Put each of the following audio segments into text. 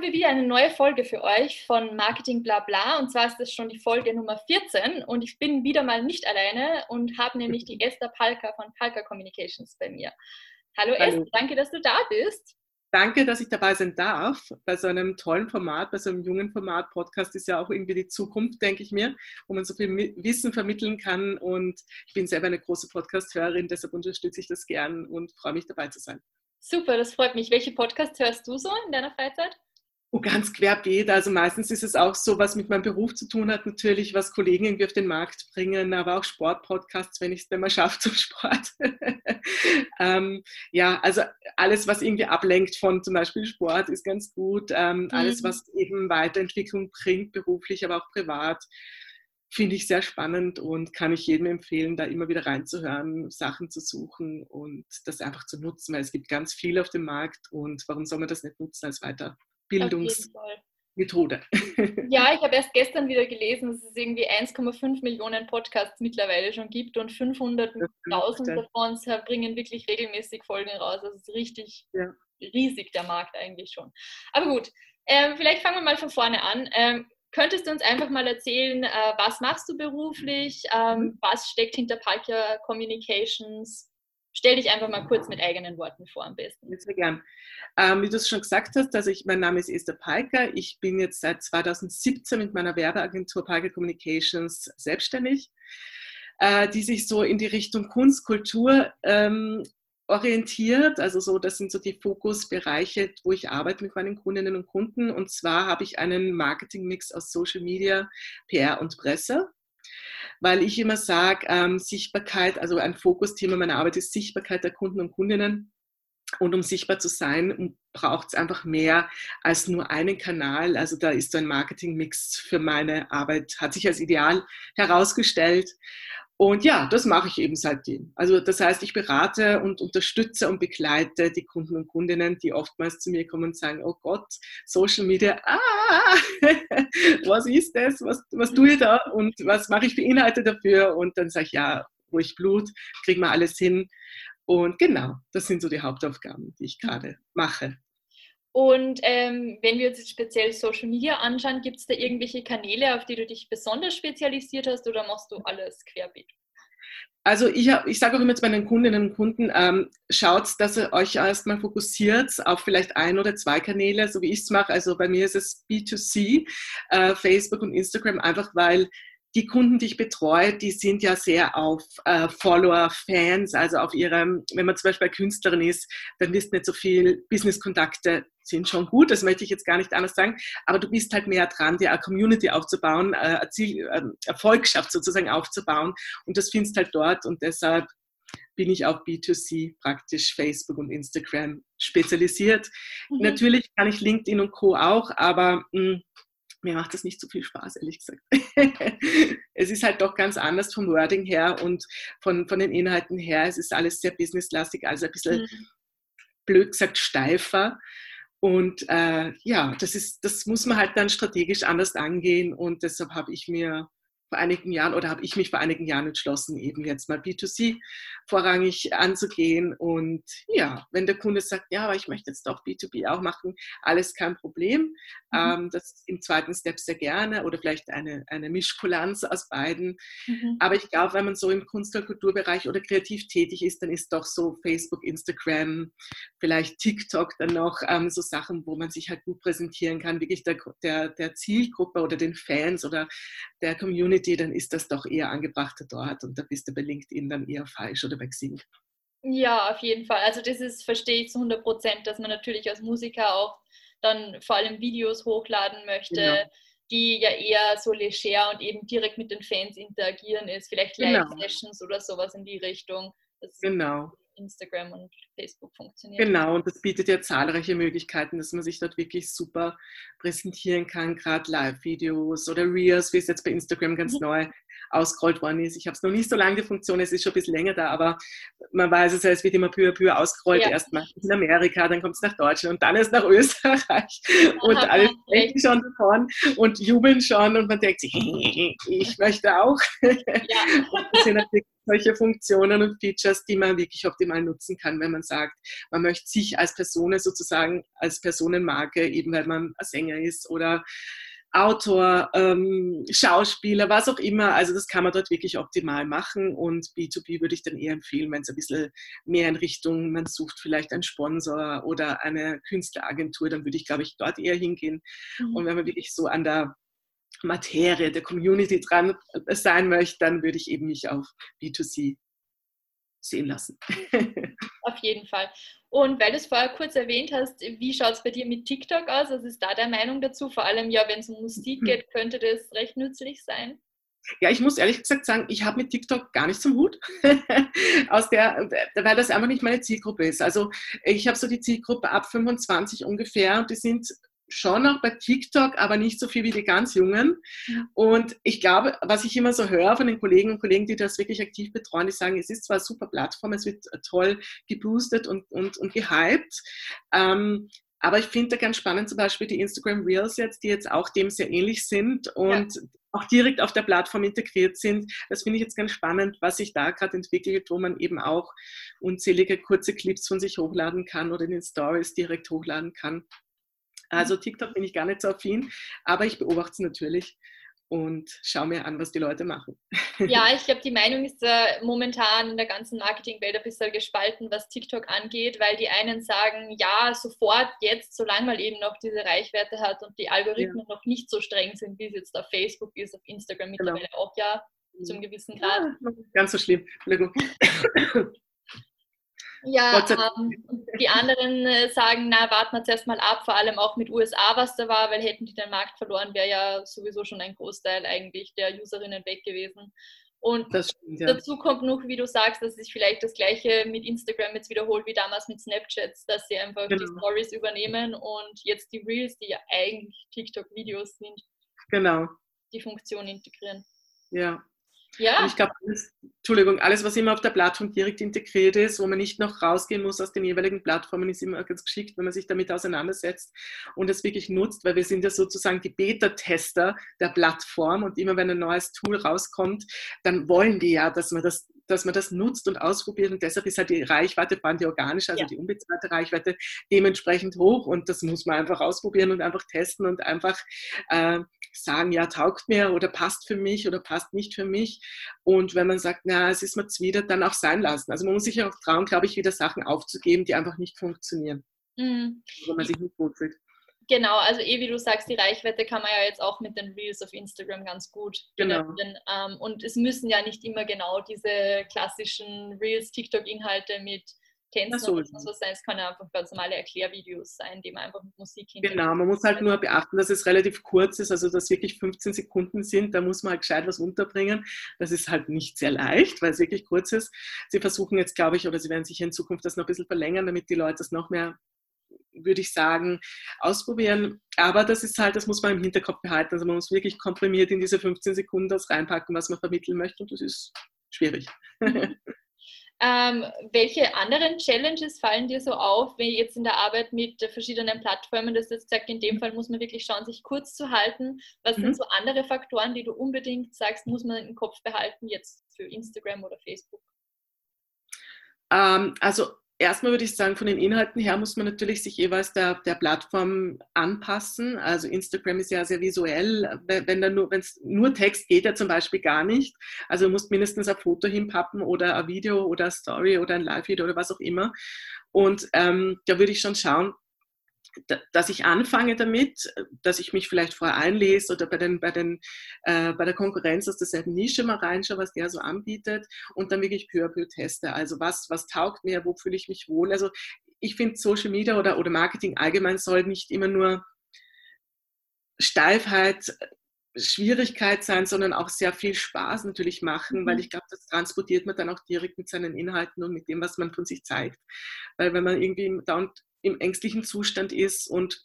Haben wir wieder eine neue Folge für euch von Marketing Blabla und zwar ist das schon die Folge Nummer 14 und ich bin wieder mal nicht alleine und habe nämlich die Esther Palka von Palka Communications bei mir. Hallo, Hallo. Esther, danke, dass du da bist. Danke, dass ich dabei sein darf. Bei so einem tollen Format, bei so einem jungen Format, Podcast ist ja auch irgendwie die Zukunft, denke ich mir, wo man so viel Wissen vermitteln kann. Und ich bin selber eine große Podcast-Hörerin, deshalb unterstütze ich das gern und freue mich dabei zu sein. Super, das freut mich. Welche Podcasts hörst du so in deiner Freizeit? Oh, ganz querbeet. Also meistens ist es auch so, was mit meinem Beruf zu tun hat, natürlich, was Kollegen irgendwie auf den Markt bringen, aber auch Sportpodcasts, wenn ich es denn mal schaffe zum Sport. ähm, ja, also alles, was irgendwie ablenkt von zum Beispiel Sport, ist ganz gut. Ähm, mhm. Alles, was eben Weiterentwicklung bringt, beruflich, aber auch privat finde ich sehr spannend und kann ich jedem empfehlen, da immer wieder reinzuhören, Sachen zu suchen und das einfach zu nutzen, weil es gibt ganz viel auf dem Markt und warum soll man das nicht nutzen als Weiterbildungsmethode? Ja, ich habe erst gestern wieder gelesen, dass es irgendwie 1,5 Millionen Podcasts mittlerweile schon gibt und 500.000 davon bringen wirklich regelmäßig Folgen raus. Das ist richtig ja. riesig, der Markt eigentlich schon. Aber gut, ähm, vielleicht fangen wir mal von vorne an. Ähm, Könntest du uns einfach mal erzählen, äh, was machst du beruflich? Ähm, was steckt hinter Palkia Communications? Stell dich einfach mal kurz mit eigenen Worten vor am besten. Sehr gern. Ähm, wie du es schon gesagt hast, also ich, mein Name ist Esther Palker. Ich bin jetzt seit 2017 mit meiner Werbeagentur Palka Communications selbstständig, äh, die sich so in die Richtung Kunst, Kultur ähm, orientiert. Also so, das sind so die Fokusbereiche, wo ich arbeite mit meinen Kundinnen und Kunden. Und zwar habe ich einen Marketingmix aus Social Media, PR und Presse. Weil ich immer sage, ähm, Sichtbarkeit, also ein Fokusthema meiner Arbeit ist Sichtbarkeit der Kunden und Kundinnen. Und um sichtbar zu sein, braucht es einfach mehr als nur einen Kanal. Also da ist so ein Marketingmix für meine Arbeit, hat sich als ideal herausgestellt. Und ja, das mache ich eben seitdem. Also das heißt, ich berate und unterstütze und begleite die Kunden und Kundinnen, die oftmals zu mir kommen und sagen, oh Gott, Social Media, ah, was ist das, was, was tue ich da und was mache ich für Inhalte dafür? Und dann sage ich, ja, ruhig Blut, kriegen wir alles hin. Und genau, das sind so die Hauptaufgaben, die ich gerade mache. Und ähm, wenn wir uns jetzt speziell Social Media anschauen, gibt es da irgendwelche Kanäle, auf die du dich besonders spezialisiert hast oder machst du alles querbeet? Also ich, ich sage auch immer zu meinen Kundinnen und Kunden, ähm, schaut, dass ihr euch erstmal fokussiert auf vielleicht ein oder zwei Kanäle, so wie ich es mache. Also bei mir ist es B2C, äh, Facebook und Instagram, einfach weil die Kunden, die ich betreue, die sind ja sehr auf äh, Follower, Fans, also auf ihrem, wenn man zum Beispiel Künstlerin ist, dann wirst du nicht so viel Business-Kontakte sind schon gut, das möchte ich jetzt gar nicht anders sagen, aber du bist halt mehr dran, dir eine Community aufzubauen, äh, Ziel, äh, Erfolgschaft sozusagen aufzubauen und das findest halt dort und deshalb bin ich auf B2C praktisch Facebook und Instagram spezialisiert. Mhm. Natürlich kann ich LinkedIn und Co. auch, aber mh, hm, mir macht das nicht so viel Spaß, ehrlich gesagt. es ist halt doch ganz anders vom Wording her und von, von den Inhalten her. Es ist alles sehr businesslastig, also ein bisschen mhm. blöd gesagt steifer. Und äh, ja, das, ist, das muss man halt dann strategisch anders angehen und deshalb habe ich mir vor einigen Jahren oder habe ich mich vor einigen Jahren entschlossen, eben jetzt mal B2C vorrangig anzugehen. Und ja, wenn der Kunde sagt, ja, aber ich möchte jetzt doch B2B auch machen, alles kein Problem. Mhm. Ähm, das im zweiten Step sehr gerne oder vielleicht eine, eine Mischkulanz aus beiden. Mhm. Aber ich glaube, wenn man so im Kunst- und Kulturbereich oder kreativ tätig ist, dann ist doch so Facebook, Instagram, vielleicht TikTok dann noch ähm, so Sachen, wo man sich halt gut präsentieren kann, wirklich der, der, der Zielgruppe oder den Fans oder der Community Community, dann ist das doch eher angebrachter dort und da bist du bei LinkedIn dann eher falsch oder bei Xing. Ja, auf jeden Fall. Also das ist, verstehe ich zu 100 Prozent, dass man natürlich als Musiker auch dann vor allem Videos hochladen möchte, genau. die ja eher so leger und eben direkt mit den Fans interagieren ist, vielleicht. Live-Sessions genau. oder sowas in die Richtung. Das genau. Instagram und Facebook funktioniert. Genau, und das bietet ja zahlreiche Möglichkeiten, dass man sich dort wirklich super präsentieren kann, gerade Live-Videos oder Reels, wie es jetzt bei Instagram ganz mhm. neu ausgerollt worden ist. Ich habe es noch nicht so lange, die Funktion, es ist schon ein bisschen länger da, aber man weiß es, es wird immer peu à peu ausgerollt. Ja. Erstmal in Amerika, dann kommt es nach Deutschland und dann ist nach Österreich. und alle sprechen schon davon und jubeln schon und man denkt sich, ich möchte auch. Ja. das sind natürlich solche Funktionen und Features, die man wirklich optimal nutzen kann, wenn man sagt, man möchte sich als Person sozusagen, als Personenmarke, eben weil man ein Sänger ist oder Autor, ähm, Schauspieler, was auch immer. Also das kann man dort wirklich optimal machen und B2B würde ich dann eher empfehlen, wenn es ein bisschen mehr in Richtung, man sucht vielleicht einen Sponsor oder eine Künstleragentur, dann würde ich, glaube ich, dort eher hingehen. Mhm. Und wenn man wirklich so an der Materie der Community dran sein möchte, dann würde ich eben mich auf B2C sehen lassen. Auf jeden Fall. Und weil du es vorher kurz erwähnt hast, wie schaut es bei dir mit TikTok aus? Was ist da der Meinung dazu? Vor allem ja, wenn es um Musik geht, könnte das recht nützlich sein. Ja, ich muss ehrlich gesagt sagen, ich habe mit TikTok gar nichts zum Hut, aus der, weil das einfach nicht meine Zielgruppe ist. Also ich habe so die Zielgruppe ab 25 ungefähr und die sind schon auch bei TikTok, aber nicht so viel wie die ganz Jungen. Und ich glaube, was ich immer so höre von den Kollegen und Kollegen, die das wirklich aktiv betreuen, die sagen, es ist zwar eine super Plattform, es wird toll geboostet und, und, und gehypt. Ähm, aber ich finde da ganz spannend zum Beispiel die Instagram Reels jetzt, die jetzt auch dem sehr ähnlich sind und ja. auch direkt auf der Plattform integriert sind. Das finde ich jetzt ganz spannend, was sich da gerade entwickelt, wo man eben auch unzählige kurze Clips von sich hochladen kann oder in den Stories direkt hochladen kann. Also TikTok bin ich gar nicht so affin, aber ich beobachte es natürlich und schaue mir an, was die Leute machen. Ja, ich glaube, die Meinung ist äh, momentan in der ganzen Marketingwelt ein bisschen gespalten, was TikTok angeht, weil die einen sagen, ja, sofort jetzt, solange man eben noch diese Reichweite hat und die Algorithmen ja. noch nicht so streng sind, wie es jetzt auf Facebook ist, auf Instagram genau. mittlerweile genau. auch ja, zum mhm. gewissen Grad. Ja, ganz so schlimm. Ja, ähm, die anderen äh, sagen, na, warten wir zuerst mal ab, vor allem auch mit USA, was da war, weil hätten die den Markt verloren, wäre ja sowieso schon ein Großteil eigentlich der Userinnen weg gewesen. Und stimmt, ja. dazu kommt noch, wie du sagst, dass sich vielleicht das Gleiche mit Instagram jetzt wiederholt wie damals mit Snapchat, dass sie einfach genau. die Stories übernehmen und jetzt die Reels, die ja eigentlich TikTok-Videos sind, genau. die Funktion integrieren. Ja, ja. Und ich glaube, Entschuldigung, alles, was immer auf der Plattform direkt integriert ist, wo man nicht noch rausgehen muss aus den jeweiligen Plattformen, ist immer ganz geschickt, wenn man sich damit auseinandersetzt und es wirklich nutzt, weil wir sind ja sozusagen die Beta-Tester der Plattform und immer wenn ein neues Tool rauskommt, dann wollen die ja, dass man das dass man das nutzt und ausprobiert und deshalb ist halt die Reichweite, vor allem die organische, also ja. die unbezahlte Reichweite, dementsprechend hoch und das muss man einfach ausprobieren und einfach testen und einfach äh, sagen, ja, taugt mir oder passt für mich oder passt nicht für mich. Und wenn man sagt, na, es ist mir zuwider, dann auch sein lassen. Also man muss sich auch trauen, glaube ich, wieder Sachen aufzugeben, die einfach nicht funktionieren. Mhm. Wenn man sich nicht wohlfühlt. Genau, also eh wie du sagst, die Reichweite kann man ja jetzt auch mit den Reels auf Instagram ganz gut genau. Ähm, und es müssen ja nicht immer genau diese klassischen Reels, TikTok-Inhalte mit Tänzen so. oder so sein. Es kann ja einfach ganz normale Erklärvideos sein, die man einfach mit Musik hinterher. Genau, man muss halt nur beachten, dass es relativ kurz ist, also dass wirklich 15 Sekunden sind. Da muss man halt gescheit was unterbringen. Das ist halt nicht sehr leicht, weil es wirklich kurz ist. Sie versuchen jetzt, glaube ich, oder sie werden sich in Zukunft das noch ein bisschen verlängern, damit die Leute das noch mehr würde ich sagen, ausprobieren. Aber das ist halt, das muss man im Hinterkopf behalten. Also man muss wirklich komprimiert in diese 15 Sekunden das reinpacken, was man vermitteln möchte. Und das ist schwierig. Ähm, welche anderen Challenges fallen dir so auf, wenn jetzt in der Arbeit mit verschiedenen Plattformen, das ist gesagt, in dem Fall muss man wirklich schauen, sich kurz zu halten. Was mhm. sind so andere Faktoren, die du unbedingt sagst, muss man im Kopf behalten, jetzt für Instagram oder Facebook? Ähm, also erstmal würde ich sagen, von den Inhalten her muss man natürlich sich jeweils der, der Plattform anpassen. Also Instagram ist ja sehr visuell. Wenn da nur, es nur Text geht, ja zum Beispiel gar nicht. Also du musst mindestens ein Foto hinpappen oder ein Video oder eine Story oder ein Live-Video oder was auch immer. Und ähm, da würde ich schon schauen, dass ich anfange damit, dass ich mich vielleicht vorher einlese oder bei, den, bei, den, äh, bei der Konkurrenz aus derselben Nische mal reinschaue, was der so anbietet und dann wirklich peu à peu teste. Also was, was taugt mir, wo fühle ich mich wohl. Also ich finde Social Media oder, oder Marketing allgemein soll nicht immer nur Steifheit, Schwierigkeit sein, sondern auch sehr viel Spaß natürlich machen, mhm. weil ich glaube, das transportiert man dann auch direkt mit seinen Inhalten und mit dem, was man von sich zeigt. Weil wenn man irgendwie dauernd im ängstlichen Zustand ist und,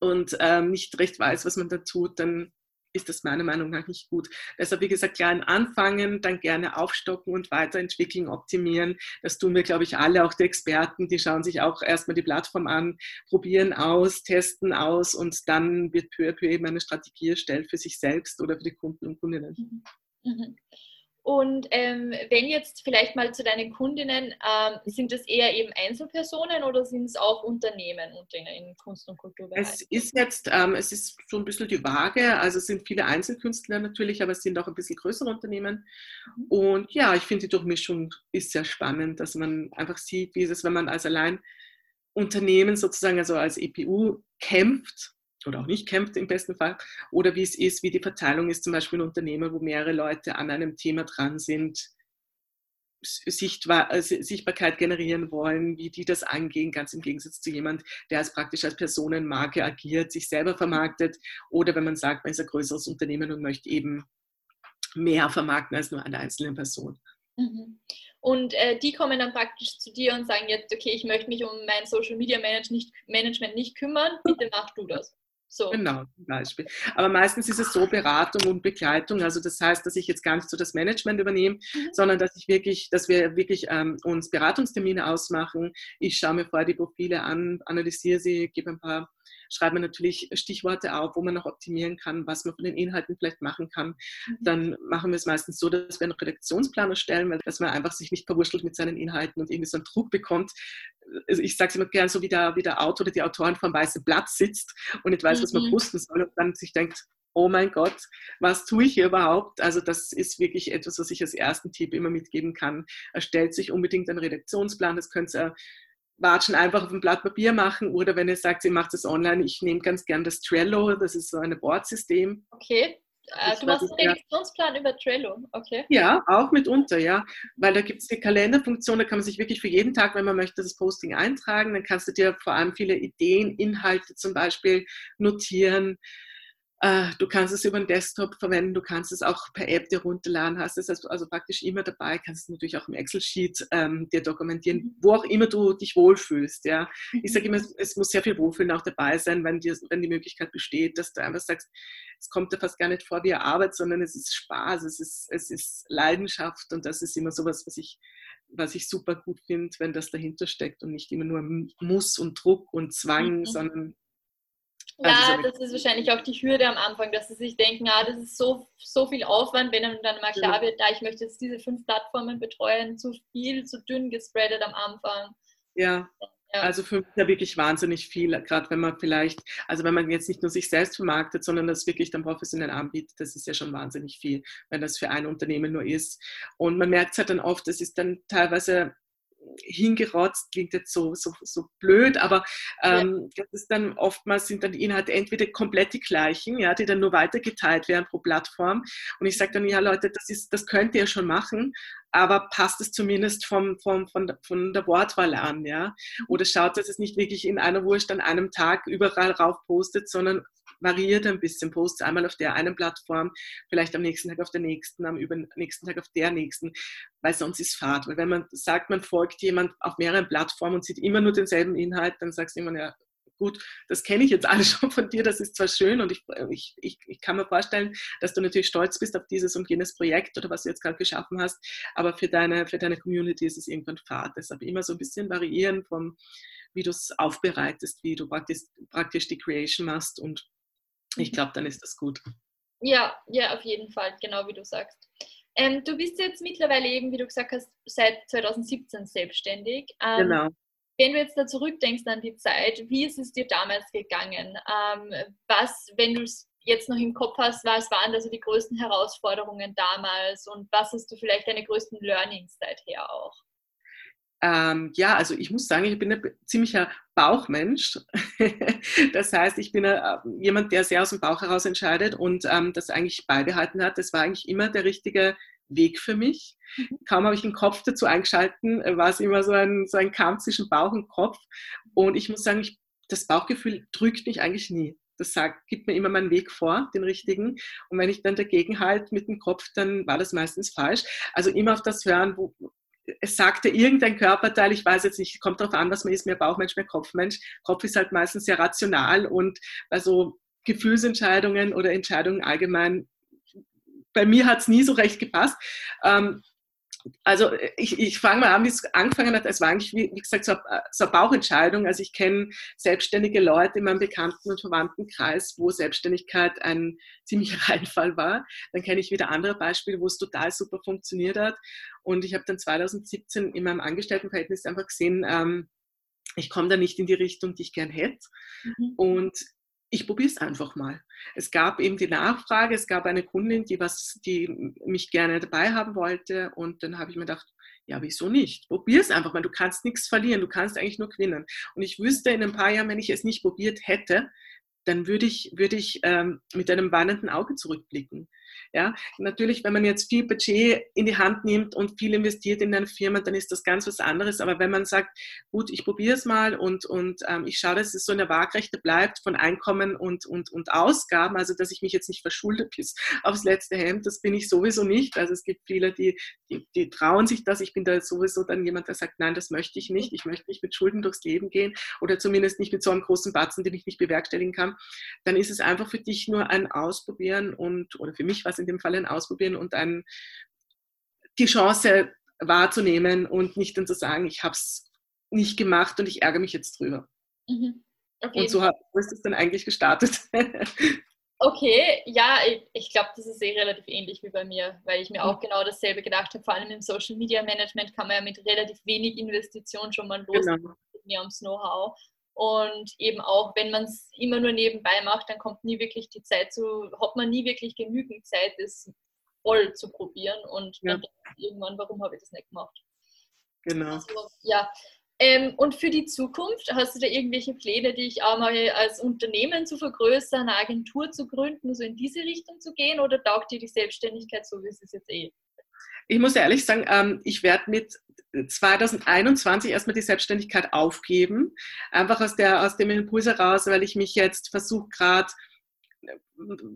und ähm, nicht recht weiß, was man da tut, dann ist das meiner Meinung nach nicht gut. Deshalb, wie gesagt, klein anfangen, dann gerne aufstocken und weiterentwickeln, optimieren. Das tun wir, glaube ich, alle, auch die Experten, die schauen sich auch erstmal die Plattform an, probieren aus, testen aus und dann wird peu à peu eben eine Strategie erstellt für sich selbst oder für die Kunden und Kundinnen. Mhm. Mhm. Und ähm, wenn jetzt vielleicht mal zu deinen Kundinnen, ähm, sind das eher eben Einzelpersonen oder sind es auch Unternehmen in Kunst- und Kulturbereich? Es ist jetzt, ähm, es ist so ein bisschen die Waage, also es sind viele Einzelkünstler natürlich, aber es sind auch ein bisschen größere Unternehmen. Mhm. Und ja, ich finde die Durchmischung ist sehr spannend, dass man einfach sieht, wie es ist, wenn man als allein Unternehmen sozusagen, also als EPU kämpft oder auch nicht kämpft im besten Fall, oder wie es ist, wie die Verteilung ist, zum Beispiel ein Unternehmer, wo mehrere Leute an einem Thema dran sind, Sichtbar, äh, Sichtbarkeit generieren wollen, wie die das angehen, ganz im Gegensatz zu jemand, der als praktisch als Personenmarke agiert, sich selber vermarktet, oder wenn man sagt, man ist ein größeres Unternehmen und möchte eben mehr vermarkten als nur eine einzelne Person. Mhm. Und äh, die kommen dann praktisch zu dir und sagen jetzt, okay, ich möchte mich um mein Social Media Management nicht kümmern, bitte mach du das. So. Genau, zum Beispiel. Aber meistens ist es so Beratung und Begleitung. Also das heißt, dass ich jetzt gar nicht so das Management übernehme, mhm. sondern dass ich wirklich, dass wir wirklich ähm, uns Beratungstermine ausmachen. Ich schaue mir vorher die Profile an, analysiere sie, gebe ein paar schreiben wir natürlich Stichworte auf, wo man noch optimieren kann, was man von den Inhalten vielleicht machen kann. Mhm. Dann machen wir es meistens so, dass wir einen Redaktionsplan erstellen, weil dass man einfach sich nicht verwurschtelt mit seinen Inhalten und irgendwie so einen Druck bekommt. Also ich sage es immer gern so, wie der, wie der Autor oder die Autorin vor einem weißen Blatt sitzt und nicht weiß, was man mhm. posten soll und dann sich denkt, oh mein Gott, was tue ich hier überhaupt? Also das ist wirklich etwas, was ich als ersten Tipp immer mitgeben kann. Erstellt sich unbedingt einen Redaktionsplan. Das könnt ihr Watschen einfach auf ein Blatt Papier machen oder wenn ihr sagt, ihr macht es online, ich nehme ganz gern das Trello, das ist so ein Boardsystem. Okay. Äh, du machst einen Redaktionsplan über Trello, okay? Ja, auch mitunter, ja. Weil da gibt es die Kalenderfunktion, da kann man sich wirklich für jeden Tag, wenn man möchte, das Posting eintragen. Dann kannst du dir vor allem viele Ideen, Inhalte zum Beispiel notieren. Äh, du kannst es über den Desktop verwenden, du kannst es auch per App dir runterladen, hast es also, also praktisch immer dabei, kannst es natürlich auch im Excel-Sheet ähm, dir dokumentieren, mhm. wo auch immer du dich wohlfühlst. Ja. Ich sage mhm. immer, es muss sehr viel Wohlfühlen auch dabei sein, wenn, dir, wenn die Möglichkeit besteht, dass du einfach sagst, es kommt dir fast gar nicht vor wie Arbeit, sondern es ist Spaß, es ist, es ist Leidenschaft und das ist immer sowas, was ich was ich super gut finde, wenn das dahinter steckt und nicht immer nur Muss und Druck und Zwang, mhm. sondern ja, also, das ist wahrscheinlich auch die Hürde am Anfang, dass sie sich denken, ah, das ist so, so viel Aufwand, wenn einem dann mal klar wird, da ich möchte jetzt diese fünf Plattformen betreuen, zu viel, zu dünn gespreadet am Anfang. Ja. ja. Also für mich ja wirklich wahnsinnig viel, gerade wenn man vielleicht, also wenn man jetzt nicht nur sich selbst vermarktet, sondern das wirklich dann professionell anbietet, das ist ja schon wahnsinnig viel, wenn das für ein Unternehmen nur ist. Und man merkt es halt dann oft, das ist dann teilweise hingerotzt, klingt jetzt so, so, so blöd, aber ähm, ja. das ist dann oftmals sind dann die Inhalte entweder komplett die gleichen, ja, die dann nur weitergeteilt werden pro Plattform. Und ich sage dann, ja Leute, das ist, das könnt ihr schon machen, aber passt es zumindest vom, vom, von, von der Wortwahl an, ja. Oder schaut, dass es nicht wirklich in einer Wurst an einem Tag überall rauf postet, sondern variiert ein bisschen, postet einmal auf der einen Plattform, vielleicht am nächsten Tag auf der nächsten, am übernächsten Tag auf der nächsten, weil sonst ist Fahrt. Weil wenn man sagt, man folgt jemand auf mehreren Plattformen und sieht immer nur denselben Inhalt, dann sagst du immer, ja, gut, das kenne ich jetzt alles schon von dir, das ist zwar schön und ich, ich, ich, ich, kann mir vorstellen, dass du natürlich stolz bist auf dieses und jenes Projekt oder was du jetzt gerade geschaffen hast, aber für deine, für deine Community ist es irgendwann Fahrt. Deshalb immer so ein bisschen variieren vom, wie du es aufbereitest, wie du praktisch, praktisch die Creation machst und ich glaube, dann ist das gut. Ja, ja, auf jeden Fall, genau wie du sagst. Ähm, du bist jetzt mittlerweile eben, wie du gesagt hast, seit 2017 selbstständig. Ähm, genau. Wenn du jetzt da zurückdenkst an die Zeit, wie ist es dir damals gegangen? Ähm, was, wenn du es jetzt noch im Kopf hast, was waren also die größten Herausforderungen damals und was hast du vielleicht deine größten Learnings seither auch? Ähm, ja, also ich muss sagen, ich bin ein ziemlicher Bauchmensch. das heißt, ich bin äh, jemand, der sehr aus dem Bauch heraus entscheidet und ähm, das eigentlich beibehalten hat. Das war eigentlich immer der richtige Weg für mich. Mhm. Kaum habe ich den Kopf dazu eingeschalten, war es immer so ein, so ein Kampf zwischen Bauch und Kopf. Und ich muss sagen, ich, das Bauchgefühl drückt mich eigentlich nie. Das sagt, gibt mir immer meinen Weg vor, den richtigen. Und wenn ich dann dagegen halte mit dem Kopf, dann war das meistens falsch. Also immer auf das hören, wo, es sagte irgendein Körperteil, ich weiß jetzt nicht, kommt darauf an, was man ist, mehr Bauchmensch, mehr Kopfmensch. Kopf ist halt meistens sehr rational und also Gefühlsentscheidungen oder Entscheidungen allgemein. Bei mir hat es nie so recht gepasst. Ähm, also ich, ich fange mal an, wie es angefangen hat. Es war eigentlich, wie, wie gesagt, so, so eine Bauchentscheidung. Also ich kenne selbstständige Leute in meinem Bekannten- und Verwandtenkreis, wo Selbstständigkeit ein ziemlicher Reinfall war. Dann kenne ich wieder andere Beispiele, wo es total super funktioniert hat. Und ich habe dann 2017 in meinem Angestelltenverhältnis einfach gesehen, ähm, ich komme da nicht in die Richtung, die ich gern hätte. Mhm. Und ich probiere es einfach mal. Es gab eben die Nachfrage, es gab eine Kundin, die, was, die mich gerne dabei haben wollte und dann habe ich mir gedacht, ja, wieso nicht? Probier es einfach mal, du kannst nichts verlieren, du kannst eigentlich nur gewinnen. Und ich wüsste in ein paar Jahren, wenn ich es nicht probiert hätte, dann würde ich, würde ich ähm, mit einem weinenden Auge zurückblicken. Ja, natürlich, wenn man jetzt viel Budget in die Hand nimmt und viel investiert in eine Firma, dann ist das ganz was anderes. Aber wenn man sagt, gut, ich probiere es mal und, und ähm, ich schaue, dass es so eine Waagrechte bleibt von Einkommen und, und, und Ausgaben, also dass ich mich jetzt nicht verschulde bis aufs letzte Hemd, das bin ich sowieso nicht. Also es gibt viele, die, die, die trauen sich das. Ich bin da sowieso dann jemand, der sagt, nein, das möchte ich nicht. Ich möchte nicht mit Schulden durchs Leben gehen oder zumindest nicht mit so einem großen Batzen, den ich nicht bewerkstelligen kann. Dann ist es einfach für dich nur ein Ausprobieren und, oder für mich was in dem Fall ein Ausprobieren und ein, die Chance wahrzunehmen und nicht dann zu sagen, ich habe es nicht gemacht und ich ärgere mich jetzt drüber. Mhm. Okay. Und so hat, ist es dann eigentlich gestartet. Okay, ja, ich, ich glaube, das ist eh relativ ähnlich wie bei mir, weil ich mir auch genau dasselbe gedacht habe. Vor allem im Social Media Management kann man ja mit relativ wenig Investition schon mal los genau. mit mir ums Know-how. Und eben auch, wenn man es immer nur nebenbei macht, dann kommt nie wirklich die Zeit zu, hat man nie wirklich genügend Zeit, es voll zu probieren. Und ja. dann irgendwann, warum habe ich das nicht gemacht? Genau. Also, ja. Ähm, und für die Zukunft, hast du da irgendwelche Pläne, dich auch mal als Unternehmen zu vergrößern, eine Agentur zu gründen, so in diese Richtung zu gehen? Oder taugt dir die Selbstständigkeit so, wie es ist jetzt eh? Ich muss ehrlich sagen, ähm, ich werde mit 2021 erstmal die Selbstständigkeit aufgeben. Einfach aus, der, aus dem Impuls heraus, weil ich mich jetzt versuche gerade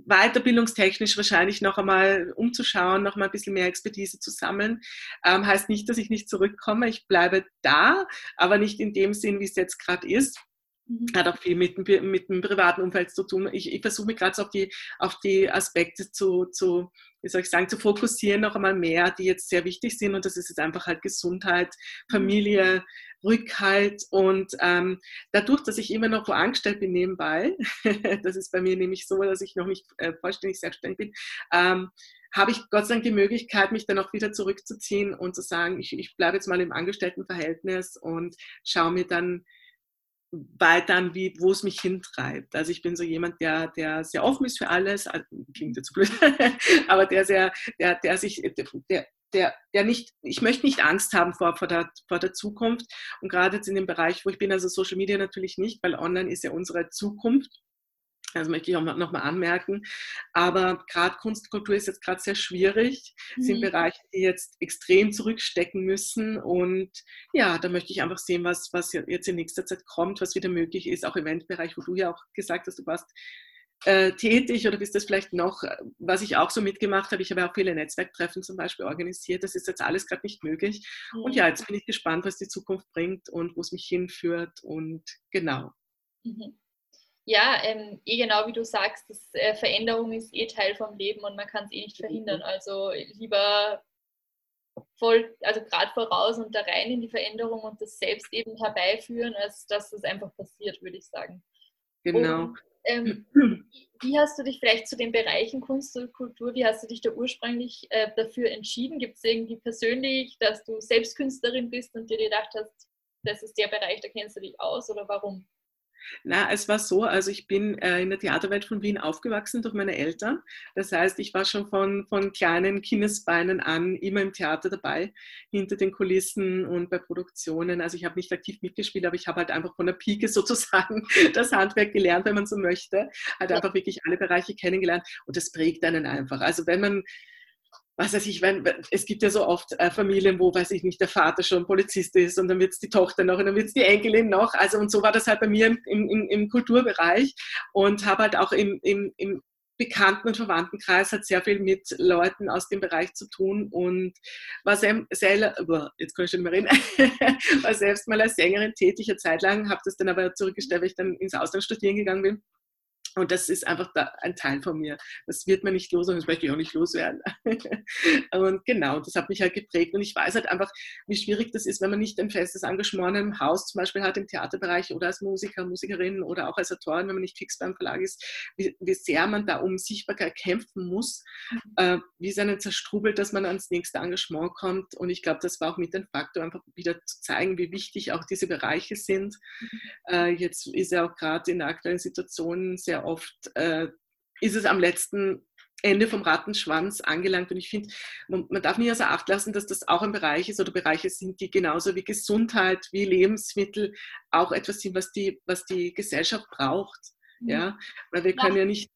weiterbildungstechnisch wahrscheinlich noch einmal umzuschauen, noch mal ein bisschen mehr Expertise zu sammeln. Ähm, heißt nicht, dass ich nicht zurückkomme. Ich bleibe da, aber nicht in dem Sinn, wie es jetzt gerade ist. Mhm. Hat auch viel mit, mit dem privaten Umfeld zu tun. Ich, ich versuche mich gerade so auf die, auf die Aspekte zu, zu, wie soll ich sagen, zu fokussieren noch einmal mehr, die jetzt sehr wichtig sind. Und das ist jetzt einfach halt Gesundheit, mhm. Familie, Rückhalt. Und ähm, dadurch, dass ich immer noch wo angestellt bin nebenbei, das ist bei mir nämlich so, dass ich noch nicht äh, vollständig selbstständig bin, ähm, habe ich Gott sei Dank die Möglichkeit, mich dann auch wieder zurückzuziehen und zu sagen, ich, ich bleibe jetzt mal im Angestelltenverhältnis und schaue mir dann weiter an, wie, wo es mich hintreibt. Also ich bin so jemand, der, der sehr offen ist für alles, klingt jetzt blöd, aber der sehr, der, der sich, der, der, der nicht, ich möchte nicht Angst haben vor, vor, der, vor der Zukunft. Und gerade jetzt in dem Bereich, wo ich bin, also Social Media natürlich nicht, weil online ist ja unsere Zukunft. Das möchte ich auch nochmal anmerken. Aber gerade Kunst und Kultur ist jetzt gerade sehr schwierig. Mhm. sind Bereiche, die jetzt extrem zurückstecken müssen. Und ja, da möchte ich einfach sehen, was, was jetzt in nächster Zeit kommt, was wieder möglich ist. Auch Eventbereich, wo du ja auch gesagt hast, du warst äh, tätig oder bist das vielleicht noch, was ich auch so mitgemacht habe. Ich habe auch viele Netzwerktreffen zum Beispiel organisiert. Das ist jetzt alles gerade nicht möglich. Mhm. Und ja, jetzt bin ich gespannt, was die Zukunft bringt und wo es mich hinführt. Und genau. Mhm. Ja, ähm, eh genau wie du sagst, das, äh, Veränderung ist eh Teil vom Leben und man kann es eh nicht verhindern. Also lieber voll, also gerade voraus und da rein in die Veränderung und das selbst eben herbeiführen, als dass es einfach passiert, würde ich sagen. Genau. Und, ähm, wie hast du dich vielleicht zu den Bereichen Kunst und Kultur, wie hast du dich da ursprünglich äh, dafür entschieden? Gibt es irgendwie persönlich, dass du selbst Künstlerin bist und dir gedacht hast, das ist der Bereich, da kennst du dich aus oder warum? Na, es war so, also ich bin äh, in der Theaterwelt von Wien aufgewachsen durch meine Eltern. Das heißt, ich war schon von, von kleinen Kindesbeinen an immer im Theater dabei, hinter den Kulissen und bei Produktionen. Also ich habe nicht aktiv mitgespielt, aber ich habe halt einfach von der Pike sozusagen das Handwerk gelernt, wenn man so möchte. Halt einfach wirklich alle Bereiche kennengelernt und das prägt einen einfach. Also wenn man was weiß ich, wenn, es gibt ja so oft äh, Familien, wo, weiß ich nicht, der Vater schon Polizist ist und dann wird es die Tochter noch und dann wird es die Enkelin noch. Also und so war das halt bei mir im, im, im Kulturbereich und habe halt auch im, im, im Bekannten- und Verwandtenkreis hat sehr viel mit Leuten aus dem Bereich zu tun und war sehr, sehr jetzt kann ich schon mehr reden, war selbst mal als Sängerin tätig, eine Zeit lang, habe das dann aber zurückgestellt, weil ich dann ins Ausland studieren gegangen bin Und das ist einfach da ein Teil von mir. Das wird mir nicht los und das möchte ich auch nicht loswerden. und genau, das hat mich halt geprägt. Und ich weiß halt einfach, wie schwierig das ist, wenn man nicht ein festes Engagement im Haus zum Beispiel hat, im Theaterbereich oder als Musiker, Musikerin oder auch als Autorin, wenn man nicht fix beim Verlag ist, wie, wie sehr man da um Sichtbarkeit kämpfen muss, mhm. äh, wie es einen zerstrubelt, dass man ans nächste Engagement kommt. Und ich glaube, das war auch mit dem Faktor, einfach wieder zu zeigen, wie wichtig auch diese Bereiche sind. Mhm. Äh, jetzt ist ja auch gerade in der aktuellen Situation sehr oft äh, ist es am letzten Ende vom Rattenschwanz angelangt. Und ich finde, man, man, darf nie außer Acht lassen, dass das auch ein Bereich ist oder Bereiche sind, die genauso wie Gesundheit, wie Lebensmittel auch etwas sind, was die, was die Gesellschaft braucht. Mhm. Ja? Weil wir können ja, ja nicht,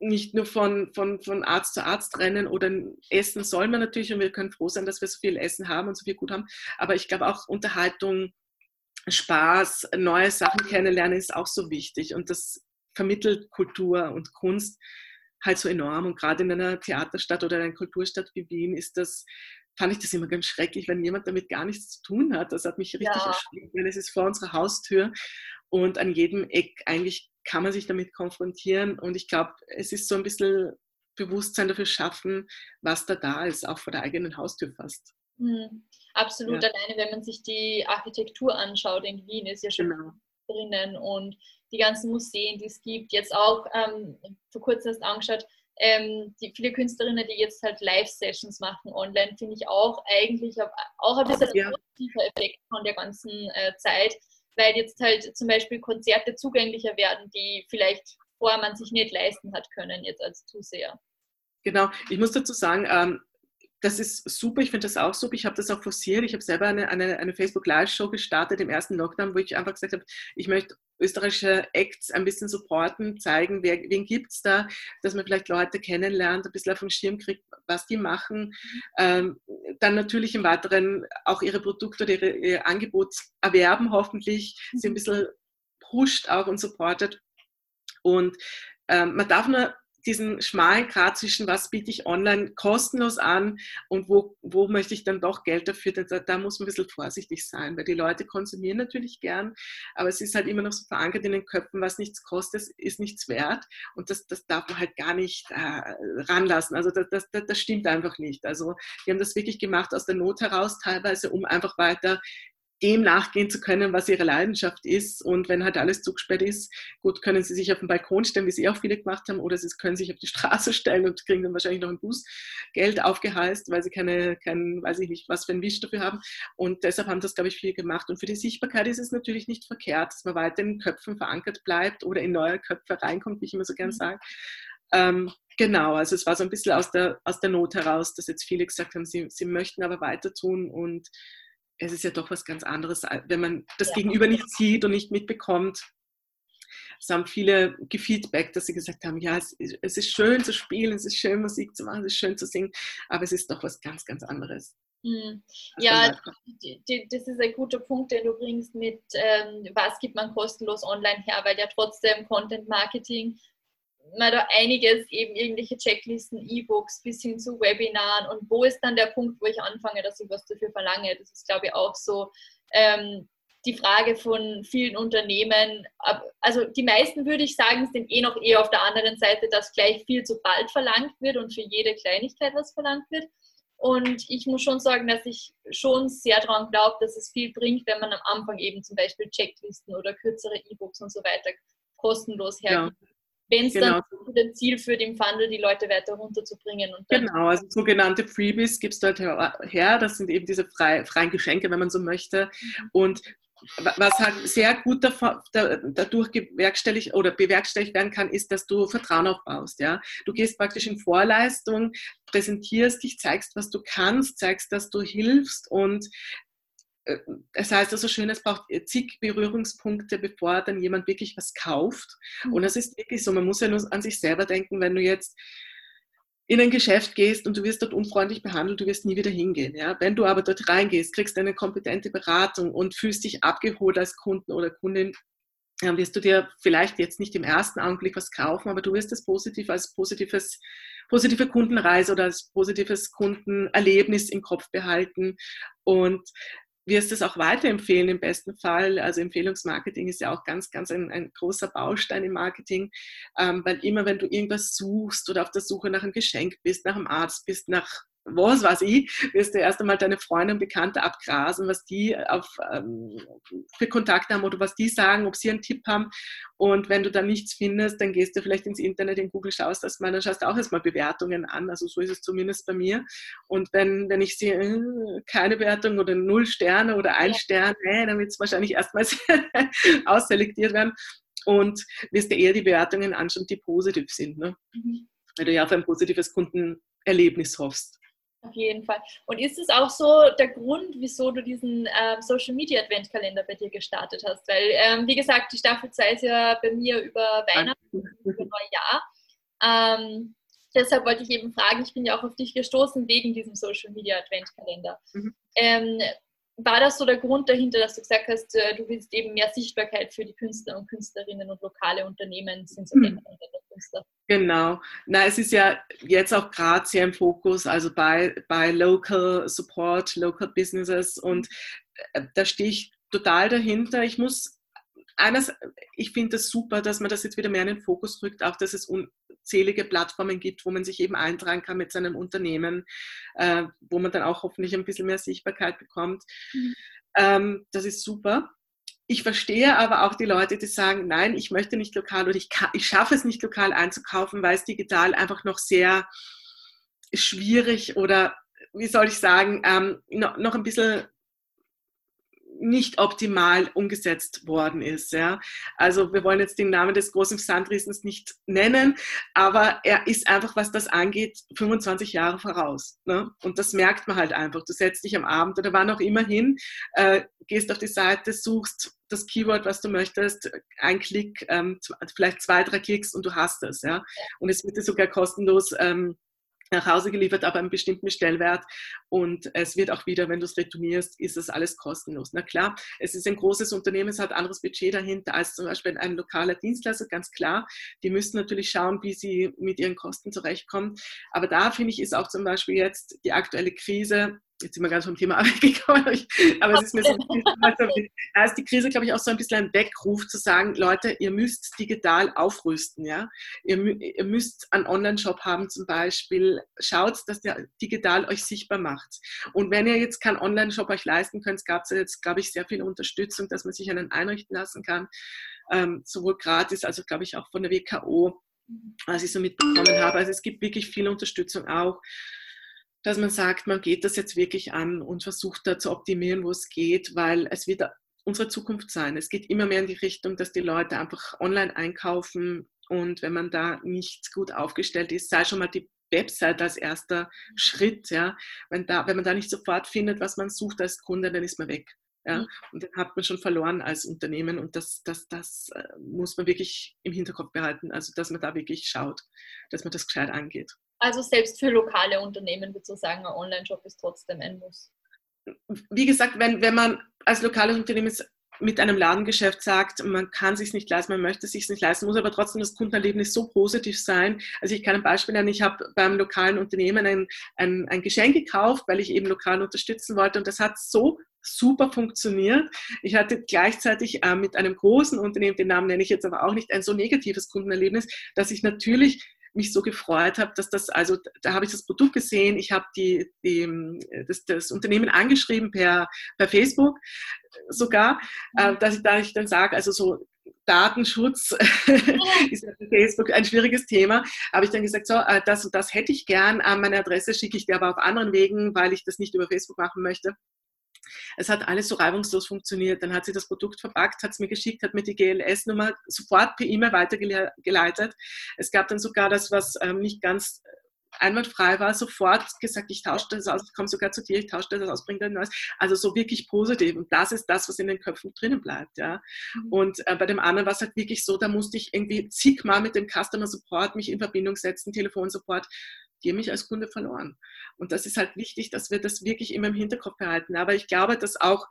nicht nur von, von, von Arzt zu Arzt rennen oder essen soll man natürlich und wir können froh sein, dass wir so viel Essen haben und so viel gut haben. Aber ich glaube auch Unterhaltung, Spaß, neue Sachen kennenlernen ist auch so wichtig. Und das vermittelt Kultur und Kunst halt so enorm. Und gerade in einer Theaterstadt oder einer Kulturstadt wie Wien ist das, fand ich das immer ganz schrecklich, wenn jemand damit gar nichts zu tun hat. Das hat mich richtig ja. erschreckt, weil es ist vor unserer Haustür und an jedem Eck eigentlich kann man sich damit konfrontieren. Und ich glaube, es ist so ein bisschen Bewusstsein dafür schaffen, was da da ist, auch vor der eigenen Haustür fast. Mhm. Absolut, ja. alleine wenn man sich die Architektur anschaut in Wien, ist ja schon genau. Drinnen und die ganzen Museen, die es gibt. Jetzt auch ähm, vor kurzem erst angeschaut, ähm, die viele Künstlerinnen, die jetzt halt Live-Sessions machen online, finde ich auch eigentlich auch ein bisschen ja. ein positiver Effekt von der ganzen äh, Zeit, weil jetzt halt zum Beispiel Konzerte zugänglicher werden, die vielleicht vorher man sich nicht leisten hat können, jetzt als Zuseher. Genau, ich muss dazu sagen, ähm, das ist super, ich finde das auch super. Ich habe das auch forciert. Ich habe selber eine, eine, eine Facebook Live-Show gestartet im ersten Lockdown, wo ich einfach gesagt habe, ich möchte österreichische Acts ein bisschen supporten, zeigen, wer, wen gibt es da, dass man vielleicht Leute kennenlernt, ein bisschen auf den Schirm kriegt, was die machen. Ähm, dann natürlich im Weiteren auch ihre Produkte oder ihre, ihr Angebot erwerben, hoffentlich, sie ein bisschen pusht auch und supportet. Und ähm, man darf nur diesen schmalen Grad zwischen, was biete ich online kostenlos an und wo, wo möchte ich dann doch Geld dafür, da, da muss man ein bisschen vorsichtig sein, weil die Leute konsumieren natürlich gern, aber es ist halt immer noch so verankert in den Köpfen, was nichts kostet, ist nichts wert und das, das darf man halt gar nicht äh, ranlassen. Also das, das, das stimmt einfach nicht. Also die haben das wirklich gemacht aus der Not heraus teilweise, um einfach weiter dem nachgehen zu können, was ihre Leidenschaft ist. Und wenn halt alles zugesperrt ist, gut, können sie sich auf den Balkon stellen, wie sie auch viele gemacht haben, oder sie können sich auf die Straße stellen und kriegen dann wahrscheinlich noch ein Bußgeld aufgeheißt, weil sie keine, kein, weiß ich nicht, was für ein Wisch dafür haben. Und deshalb haben das, glaube ich, viel gemacht. Und für die Sichtbarkeit ist es natürlich nicht verkehrt, dass man weiter in Köpfen verankert bleibt oder in neue Köpfe reinkommt, wie ich immer so gern mhm. sage. Ähm, genau, also es war so ein bisschen aus der, aus der Not heraus, dass jetzt viele gesagt haben, sie, sie möchten aber weiter tun und es ist ja doch was ganz anderes, wenn man das ja. Gegenüber nicht sieht und nicht mitbekommt. Es haben viele gefeedbackt, dass sie gesagt haben, ja, es, es, ist schön zu spielen, es ist schön Musik zu machen, es ist schön zu singen, aber es ist doch was ganz, ganz anderes. Mhm. Ja, das ist ein guter Punkt, den du bringst mit, ähm, was gibt man kostenlos online her, weil ja trotzdem Content Marketing man da einiges, eben irgendwelche Checklisten, E-Books bis hin zu Webinaren und wo ist dann der Punkt, wo ich anfange, dass ich was dafür verlange. Das ist, glaube ich, auch so ähm, die Frage von vielen Unternehmen. Also die meisten, würde ich sagen, sind eh noch eher auf der anderen Seite, dass gleich viel zu bald verlangt wird und für jede Kleinigkeit was verlangt wird. Und ich muss schon sagen, dass ich schon sehr daran glaube, dass es viel bringt, wenn man am Anfang eben zum Beispiel Checklisten oder kürzere E-Books und so weiter kostenlos hergibt. Ja wenn es genau. dann zu dem Ziel führt, im Funnel die Leute weiter runterzubringen. genau, also sogenannte Freebies gibt es dort her. Das sind eben diese frei, freien Geschenke, wenn man so möchte. Mhm. Und was halt sehr gut dadurch bewerkstelligt oder bewerkstelligt werden kann, ist, dass du Vertrauen aufbaust. Ja? Du gehst praktisch in Vorleistung, präsentierst dich, zeigst, was du kannst, zeigst, dass du hilfst und es heißt also schön, es braucht zig Berührungspunkte, bevor dann jemand wirklich was kauft. Und das ist wirklich so, man muss ja nur an sich selber denken, wenn du jetzt in ein Geschäft gehst und du wirst dort unfreundlich behandelt, du wirst nie wieder hingehen. Ja? Wenn du aber dort reingehst, kriegst eine kompetente Beratung und fühlst dich abgeholt als Kunden oder Kundin, dann wirst du dir vielleicht jetzt nicht im ersten Augenblick was kaufen, aber du wirst es positiv als positives, positive Kundenreise oder als positives Kundenerlebnis im Kopf behalten. Und wirst es auch weiterempfehlen im besten Fall. Also Empfehlungsmarketing ist ja auch ganz, ganz ein, ein großer Baustein im Marketing, ähm, weil immer wenn du irgendwas suchst oder auf der Suche nach einem Geschenk bist, nach einem Arzt bist, nach was weiß ich, wirst du erst einmal deine Freunde und Bekannte abgrasen, was die auf, ähm, für Kontakte haben oder was die sagen, ob sie einen Tipp haben. Und wenn du da nichts findest, dann gehst du vielleicht ins Internet, in Google schaust das mal, dann schaust du auch erstmal Bewertungen an. Also so ist es zumindest bei mir. Und wenn, wenn ich sehe, äh, keine Bewertung oder null Sterne oder ein ja. Stern, äh, dann wird es wahrscheinlich erstmals ausselektiert werden. Und wirst du eher die Bewertungen anschauen, die positiv sind. Ne? Mhm. Weil du ja auf ein positives Kundenerlebnis hoffst. Auf jeden Fall. Und ist es auch so der Grund, wieso du diesen ähm, Social Media Adventkalender bei dir gestartet hast? Weil, ähm, wie gesagt, die Staffel 2 ist ja bei mir über Weihnachten, über Neujahr. Ähm, deshalb wollte ich eben fragen, ich bin ja auch auf dich gestoßen wegen diesem Social Media Adventkalender. Mhm. War das so der Grund dahinter, dass du gesagt hast, äh, du willst eben mehr Sichtbarkeit für die Künstler und Künstlerinnen und lokale Unternehmen sind so mhm. Künstler? Genau. Na, es ist ja jetzt auch gerade sehr im Fokus, also bei, bei Local Support, Local Businesses und äh, da stehe ich total dahinter. Ich muss eines, ich finde es das super, dass man das jetzt wieder mehr in den Fokus rückt, auch dass es unzählige Plattformen gibt, wo man sich eben eintragen kann mit seinem Unternehmen, äh, wo man dann auch hoffentlich ein bisschen mehr Sichtbarkeit bekommt. Mhm. Ähm, das ist super. Ich verstehe aber auch die Leute, die sagen, nein, ich möchte nicht lokal oder ich, kann, ich schaffe es nicht lokal einzukaufen, weil es digital einfach noch sehr schwierig oder wie soll ich sagen, ähm, noch, noch ein bisschen nicht optimal umgesetzt worden ist. Ja. Also wir wollen jetzt den Namen des großen Sandriesens nicht nennen, aber er ist einfach, was das angeht, 25 Jahre voraus. Ne? Und das merkt man halt einfach. Du setzt dich am Abend oder wann auch immer hin, äh, gehst auf die Seite, suchst das Keyword, was du möchtest, ein Klick, ähm, vielleicht zwei, drei Klicks und du hast es. Ja? Und es wird dir sogar kostenlos ähm, nach Hause geliefert, aber einen bestimmten Stellwert. Und es wird auch wieder, wenn du es retournierst, ist das alles kostenlos. Na klar, es ist ein großes Unternehmen, es hat anderes Budget dahinter als zum Beispiel ein lokaler Dienstleister, ganz klar. Die müssen natürlich schauen, wie sie mit ihren Kosten zurechtkommen. Aber da finde ich, ist auch zum Beispiel jetzt die aktuelle Krise jetzt sind wir ganz vom Thema weggekommen, aber es ist mir so, da ist die Krise, glaube ich, auch so ein bisschen ein Weckruf zu sagen, Leute, ihr müsst digital aufrüsten, ja. Ihr, ihr müsst einen Online-Shop haben zum Beispiel. Schaut, dass der digital euch sichtbar macht. Und wenn ihr jetzt keinen Online-Shop euch leisten könnt, gab es jetzt, glaube ich, sehr viel Unterstützung, dass man sich einen einrichten lassen kann, ähm, sowohl gratis, also glaube ich auch von der WKO, was ich so mitbekommen habe. Also es gibt wirklich viel Unterstützung auch dass man sagt, man geht das jetzt wirklich an und versucht da zu optimieren, wo es geht, weil es wird unsere Zukunft sein. Es geht immer mehr in die Richtung, dass die Leute einfach online einkaufen und wenn man da nicht gut aufgestellt ist, sei schon mal die Website als erster Schritt, ja. Wenn, da, wenn man da nicht sofort findet, was man sucht als Kunde, dann ist man weg. Ja, mhm. und dann hat man schon verloren als Unternehmen und das, das, das äh, muss man wirklich im Hinterkopf behalten, also dass man da wirklich schaut, dass man das gescheit angeht. Also selbst für lokale Unternehmen würde ich sagen, ein Online-Shop ist trotzdem ein Muss. Wie gesagt, wenn, wenn man als lokales Unternehmen mit einem Ladengeschäft sagt, man kann es sich nicht leisten, man möchte es sich nicht leisten, muss aber trotzdem das Kundenerlebnis so positiv sein. Also ich kann ein Beispiel nennen, ich habe beim lokalen Unternehmen ein, ein, ein Geschenk gekauft, weil ich eben lokal unterstützen wollte und das hat so super funktioniert. Ich hatte gleichzeitig äh, mit einem großen Unternehmen, den Namen nenne ich jetzt aber auch nicht, ein so negatives Kundenerlebnis, dass ich natürlich mich so gefreut habe, dass das, also da habe ich das Produkt gesehen, ich habe die, die, das, das Unternehmen angeschrieben per, per Facebook sogar, äh, mhm. dass ich da ich dann sage, also so Datenschutz ist für Facebook ein schwieriges Thema. Habe ich dann gesagt, so, äh, das und das hätte ich gern. Meine Adresse schicke ich dir aber auf anderen Wegen, weil ich das nicht über Facebook machen möchte. Es hat alles so reibungslos funktioniert. Dann hat sie das Produkt verpackt, hat es mir geschickt, hat mir die GLS-Nummer sofort per E-Mail weitergeleitet. Es gab dann sogar das, was ähm, nicht ganz einwandfrei war, sofort gesagt, ich tausche das aus, ich komme sogar zu dir, ich tausche das aus, bringe ein neues. Also so wirklich positiv. Und das ist das, was in den Köpfen drinnen bleibt. Ja. Mhm. Und äh, bei dem anderen war es halt wirklich so, da musste ich irgendwie zigmal mit dem Customer Support mich in Verbindung setzen, Telefonsupport die haben mich als Kunde verloren. Und das ist halt wichtig, dass wir das wirklich immer im Hinterkopf behalten. Aber ich glaube, dass auch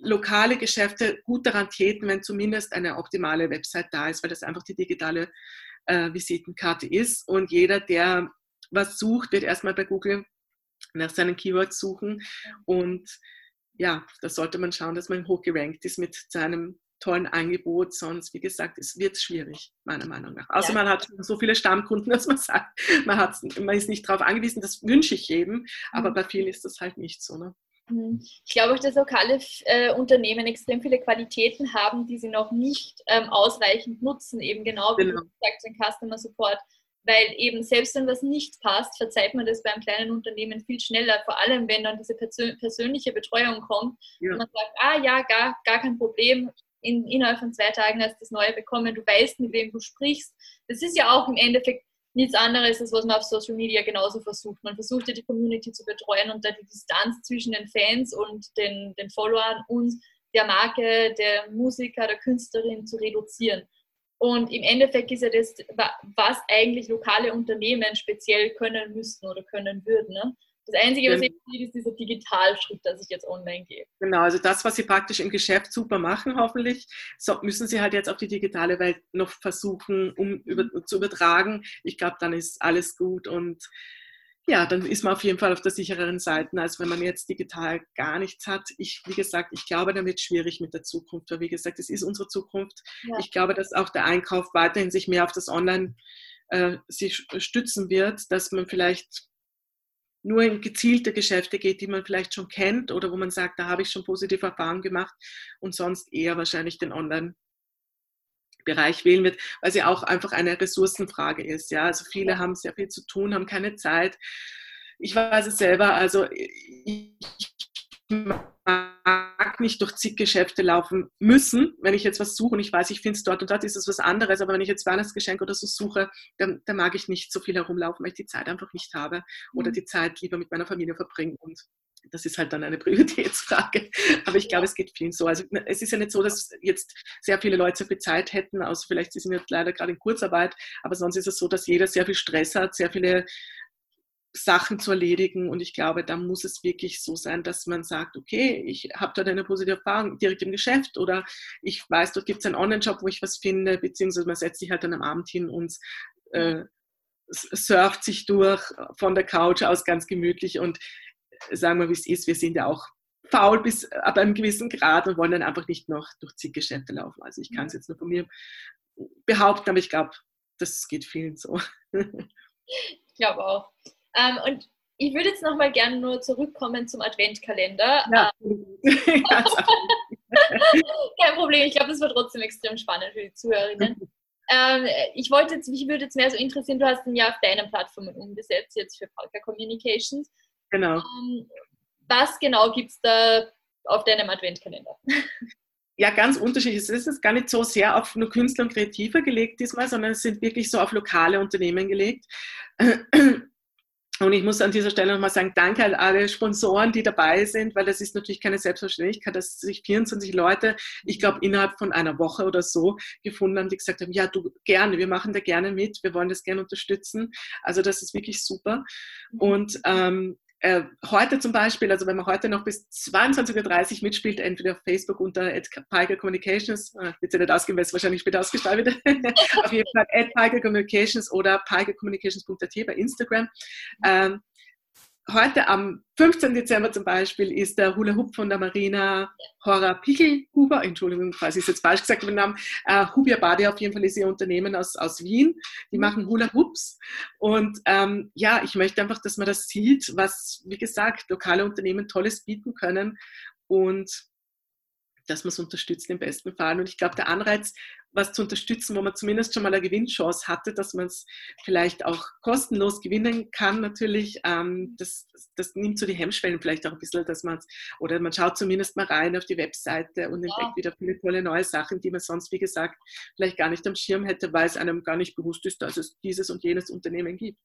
lokale Geschäfte gut daran täten, wenn zumindest eine optimale Website da ist, weil das einfach die digitale äh, Visitenkarte ist. Und jeder, der was sucht, wird erstmal bei Google nach seinen Keywords suchen und ja, da sollte man schauen, dass man hochgerankt ist mit seinem tollen Angebot. Sonst, wie gesagt, es wird schwierig, meiner Meinung nach. Außer ja. man hat so viele Stammkunden, dass man sagt, man, hat, man ist nicht darauf angewiesen. Das wünsche ich jedem, aber mhm. bei vielen ist das halt nicht so. Ne? Mhm. Ich glaube auch, dass lokale äh, Unternehmen extrem viele Qualitäten haben, die sie noch nicht ähm, ausreichend nutzen, eben genau wie genau. du sagst, den Customer Support. Weil eben selbst wenn was nicht passt, verzeiht man das beim kleinen Unternehmen viel schneller, vor allem wenn dann diese persö persönliche Betreuung kommt ja. und man sagt, ah ja, gar, gar kein Problem, in, innerhalb von zwei Tagen hast du das Neue bekommen, du weißt, mit wem du sprichst. Das ist ja auch im Endeffekt nichts anderes, als was man auf Social Media genauso versucht. Man versucht ja die Community zu betreuen und da die Distanz zwischen den Fans und den, den Followern und der Marke, der Musiker, der Künstlerin zu reduzieren. Und im Endeffekt ist ja das, was eigentlich lokale Unternehmen speziell können müssten oder können würden. Ne? Das Einzige, was ich sehe, ist dieser Digitalschritt, dass ich jetzt online gehe. Genau, also das, was Sie praktisch im Geschäft super machen, hoffentlich, so müssen Sie halt jetzt auf die digitale Welt noch versuchen, um über, zu übertragen. Ich glaube, dann ist alles gut und ja, dann ist man auf jeden Fall auf der sichereren Seite, als wenn man jetzt digital gar nichts hat. Ich, wie gesagt, ich glaube, dann wird es schwierig mit der Zukunft, weil wie gesagt, es ist unsere Zukunft. Ja. Ich glaube, dass auch der Einkauf weiterhin sich mehr auf das Online äh, sich stützen wird, dass man vielleicht nur in gezielte Geschäfte geht, die man vielleicht schon kennt oder wo man sagt, da habe ich schon positive Erfahrungen gemacht und sonst eher wahrscheinlich den Online Bereich wählen wird, weil sie auch einfach eine Ressourcenfrage ist. Ja, also viele haben sehr viel zu tun, haben keine Zeit. Ich weiß es selber, also ich mag nicht durch zig Geschäfte laufen müssen, wenn ich jetzt was suche und ich weiß, ich finde es dort und dort ist es was anderes, aber wenn ich jetzt Weihnachtsgeschenk oder so suche, dann, dann, mag ich nicht so viel herumlaufen, weil ich die Zeit einfach nicht habe oder mhm. die Zeit lieber mit meiner Familie verbringe und das ist halt dann eine Prioritätsfrage. Aber ich glaube, es geht vielen so. Also es ist ja nicht so, dass jetzt sehr viele Leute sehr viel Zeit hätten, außer vielleicht sie sind jetzt leider gerade in Kurzarbeit, aber sonst ist es so, dass jeder sehr viel Stress hat, sehr viele Sachen zu erledigen. Und ich glaube, da muss es wirklich so sein, dass man sagt, okay, ich habe dort eine positive Erfahrung direkt im Geschäft oder ich weiß, dort gibt es einen Online-Shop, wo ich was finde, beziehungsweise man setzt sich halt dann am Abend hin und äh, surft sich durch von der Couch aus ganz gemütlich und äh, sagen wir, wie es ist, wir sind ja auch faul bis ab einem gewissen Grad und wollen dann einfach nicht noch durch zig Geschäfte laufen. Also ich kann es jetzt nur von mir behaupten, aber ich glaube, das geht vielen so. Ich glaube auch. Ähm, und ich würde jetzt noch mal gerne nur zurückkommen zum Adventkalender. Ja. Ähm, Kein Problem, ich glaube, das wird trotzdem extrem spannend für die Zuhörerinnen. Ähm, ich wollte jetzt, mich würde jetzt mehr so interessieren, du hast ihn ja auf deinen Plattformen umgesetzt, jetzt für Parker Communications. Genau. Ähm, was genau gibt es da auf deinem Adventkalender? Ja, ganz unterschiedlich. Es ist gar nicht so sehr auf nur Künstler und Kreative gelegt diesmal, sondern es sind wirklich so auf lokale Unternehmen gelegt. Und ich muss an dieser Stelle nochmal sagen, danke an alle Sponsoren, die dabei sind, weil das ist natürlich keine Selbstverständlichkeit, dass sich 24 Leute, ich glaube, innerhalb von einer Woche oder so gefunden haben, die gesagt haben, ja, du gerne, wir machen da gerne mit, wir wollen das gerne unterstützen. Also das ist wirklich super. Und ähm, äh, heute zum Beispiel, also wenn man heute noch bis 22.30 Uhr mitspielt, entweder auf Facebook unter Piker Communications, äh, wird ja nicht ausgeben, weil es wahrscheinlich später ausgestrahlt wird, auf jeden Fall at Piker Communications oder pikercommunications.at bei Instagram. Ähm, heute am 15. Dezember zum Beispiel ist der Hula Hoop von der Marina Hora Pichelhuber, Entschuldigung, falls ich es jetzt falsch gesagt habe, Namen, äh, Hubia Bade auf jeden Fall ist ihr Unternehmen aus, aus Wien. Die mhm. machen Hula Hoops. Und ähm, ja, ich möchte einfach, dass man das sieht, was, wie gesagt, lokale Unternehmen Tolles bieten können. Und dass man es unterstützt im besten Fall. Und ich glaube, der Anreiz, was zu unterstützen, wo man zumindest schon mal eine Gewinnchance hatte, dass man es vielleicht auch kostenlos gewinnen kann, natürlich, ähm, das, das nimmt so die Hemmschwellen vielleicht auch ein bisschen, dass man es, oder man schaut zumindest mal rein auf die Webseite und entdeckt ja. wieder viele tolle neue Sachen, die man sonst, wie gesagt, vielleicht gar nicht am Schirm hätte, weil es einem gar nicht bewusst ist, dass es dieses und jenes Unternehmen gibt.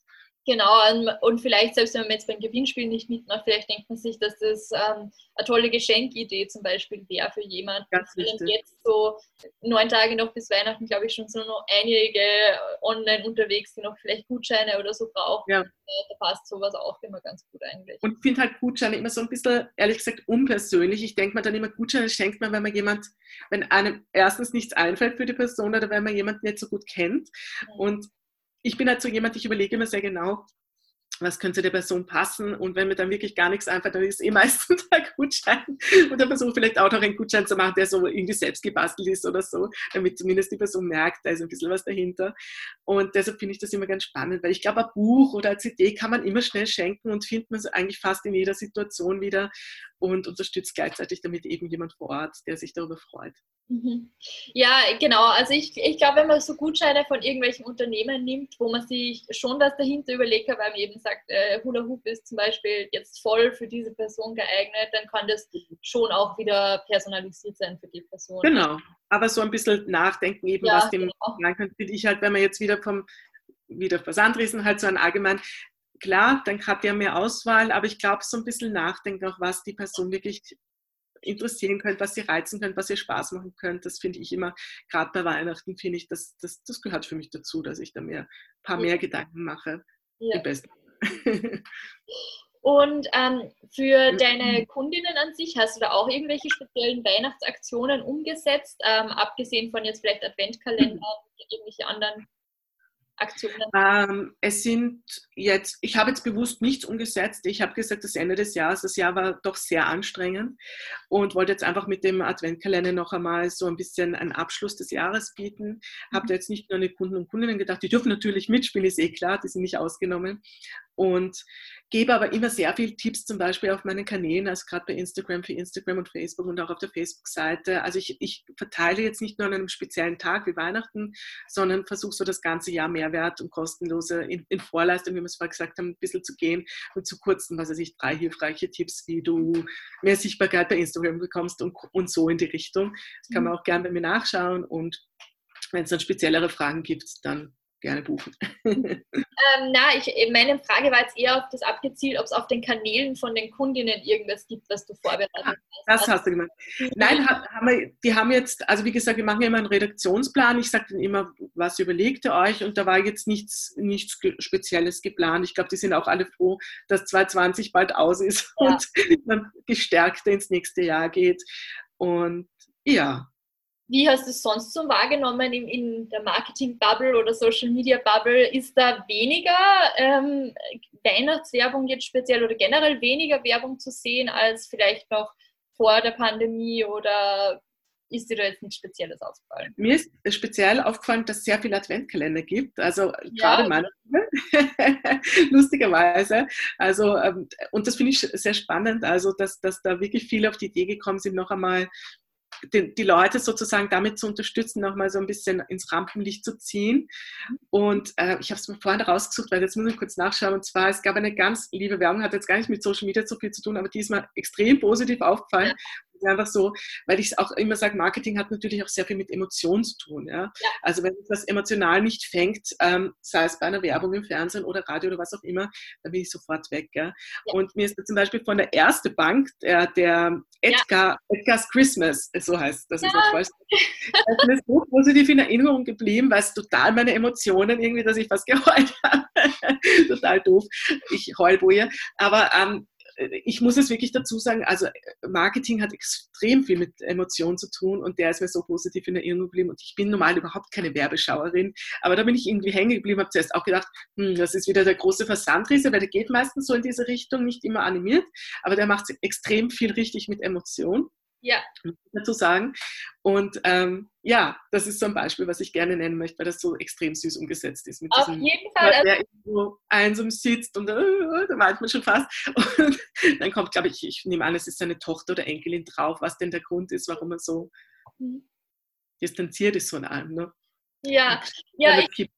Genau, und vielleicht, selbst wenn man jetzt beim Gewinnspiel nicht mitmacht, vielleicht denkt man sich, dass das ähm, eine tolle Geschenkidee zum Beispiel wäre für jemanden. Während jetzt so neun Tage noch bis Weihnachten, glaube ich, schon so noch einige online unterwegs, die noch vielleicht Gutscheine oder so brauchen. Ja. Da passt sowas auch immer ganz gut eigentlich. Und ich finde halt Gutscheine immer so ein bisschen, ehrlich gesagt, unpersönlich. Ich denke mir dann immer, Gutscheine schenkt man, wenn man jemand, wenn einem erstens nichts einfällt für die Person oder wenn man jemanden nicht so gut kennt. Mhm. Und ich bin halt so jemand, ich überlege immer sehr genau, was könnte der Person passen und wenn mir dann wirklich gar nichts einfällt, dann ist eh meistens der Gutschein und dann versuche vielleicht auch noch einen Gutschein zu machen, der so irgendwie selbst gebastelt ist oder so, damit zumindest die Person merkt, da ist ein bisschen was dahinter und deshalb finde ich das immer ganz spannend, weil ich glaube, ein Buch oder eine CD kann man immer schnell schenken und findet man eigentlich fast in jeder Situation wieder und unterstützt gleichzeitig damit eben jemand vor Ort, der sich darüber freut. Mhm. Ja, genau. Also ich, ich glaube, wenn man so Gutscheine von irgendwelchen Unternehmen nimmt, wo man sich schon was dahinter überlegt, weil man eben sagt, äh, Hula Hoop ist zum Beispiel jetzt voll für diese Person geeignet, dann kann das schon auch wieder personalisiert sein für die Person. Genau. Aber so ein bisschen nachdenken eben, ja, was dem genau. sein könnte, finde ich halt, wenn man jetzt wieder vom wieder Versandriesen halt so ein allgemein klar, dann hat er mehr Auswahl, aber ich glaube, so ein bisschen nachdenken auch, was die Person wirklich interessieren könnte, was sie reizen könnte, was ihr Spaß machen könnte. Das finde ich immer, gerade bei Weihnachten, finde ich, das, das, das gehört für mich dazu, dass ich da mir ein paar mehr Gedanken mache. Ja. Die besten. Und ähm, für deine Kundinnen an sich, hast du da auch irgendwelche speziellen Weihnachtsaktionen umgesetzt, ähm, abgesehen von jetzt vielleicht Adventkalender und irgendwelche anderen Aktionen? Ähm, es sind jetzt, ich habe jetzt bewusst nichts umgesetzt. Ich habe gesagt, das Ende des Jahres, das Jahr war doch sehr anstrengend und wollte jetzt einfach mit dem Adventkalender noch einmal so ein bisschen einen Abschluss des Jahres bieten. Mhm. Habe da jetzt nicht nur an die Kunden und Kundinnen gedacht, die dürfen natürlich mitspielen, ist eh klar, die sind nicht ausgenommen. Und gebe aber immer sehr viele Tipps, zum Beispiel auf meinen Kanälen, also gerade bei Instagram für Instagram und Facebook und auch auf der Facebook-Seite. Also ich, ich verteile jetzt nicht nur an einem speziellen Tag wie Weihnachten, sondern versuche so das ganze Jahr Mehrwert und kostenlose in, in Vorleistung, wie wir es vorher gesagt haben, ein bisschen zu gehen und zu kurzen, was weiß ich, drei hilfreiche Tipps, wie du mehr Sichtbarkeit bei Instagram bekommst und, und so in die Richtung. Das kann man mhm. auch gerne bei mir nachschauen und wenn es dann speziellere Fragen gibt, dann gerne buchen. ähm, na, ich, meine Frage war jetzt eher auf das abgezielt, ob es auf den Kanälen von den Kundinnen irgendwas gibt, was du vorbereitet hast. Das hast du gemacht. Nein, haben wir, die haben jetzt, also wie gesagt, wir machen immer einen Redaktionsplan. Ich sage dann immer, was überlegt ihr euch? Und da war jetzt nichts, nichts Spezielles geplant. Ich glaube, die sind auch alle froh, dass 2020 bald aus ist ja. und man gestärkt ins nächste Jahr geht. Und ja, wie hast du es sonst so wahrgenommen in, in der Marketing-Bubble oder Social-Media-Bubble? Ist da weniger ähm, Weihnachtswerbung jetzt speziell oder generell weniger Werbung zu sehen als vielleicht noch vor der Pandemie oder ist dir da jetzt nichts Spezielles aufgefallen? Mir ist speziell aufgefallen, dass es sehr viele Adventkalender gibt. Also ja. gerade meine lustigerweise. Also, ähm, und das finde ich sehr spannend, also dass, dass da wirklich viele auf die Idee gekommen sind, noch einmal die, die, Leute sozusagen damit zu unterstützen, nochmal so ein bisschen ins Rampenlicht zu ziehen. Und äh, ich habe es mir vorhin rausgesucht, weil jetzt muss ich kurz nachschauen. Und zwar, es gab eine ganz liebe Werbung, hat jetzt gar nicht mit Social Media so viel zu tun, aber die ist mir extrem positiv aufgefallen ist einfach so, weil ich auch immer sage, Marketing hat natürlich auch sehr viel mit Emotionen zu tun. Ja? ja. Also wenn das emotional nicht fängt, ähm, sei es bei einer Werbung im Fernsehen oder Radio oder was auch immer, dann bin ich sofort weg. Ja? ja. Und mir ist zum Beispiel von der Erste Bank, der, der Edgar, ja. Edgar's Christmas, so heißt das. Ist auch falsch. Das ist so positiv in Erinnerung geblieben, weil es total meine Emotionen irgendwie, dass ich fast geheult habe. total doof. Ich heul wohl. Aber ähm, ich muss es wirklich dazu sagen, also Marketing hat extrem viel mit Emotionen zu tun und der ist mir so positiv in Erinnerung geblieben und ich bin normal überhaupt keine Werbeschauerin, aber da bin ich irgendwie hängen geblieben, habe zuerst auch gedacht, hm, das ist wieder der große Versandriese, weil der geht meistens so in diese Richtung, nicht immer animiert, aber der macht extrem viel richtig mit Emotionen. Ja. Dazu sagen. Und ähm, ja, das ist so ein Beispiel, was ich gerne nennen möchte, weil das so extrem süß umgesetzt ist. Auf diesem, jeden Fall. Also der irgendwo einsam sitzt und äh, da weint man schon fast. Und dann kommt, glaube ich, ich nehme an, es ist seine Tochter oder Enkelin drauf, was denn der Grund ist, warum er so mhm. distanziert ist von allem. Ne? Ja, ja ich,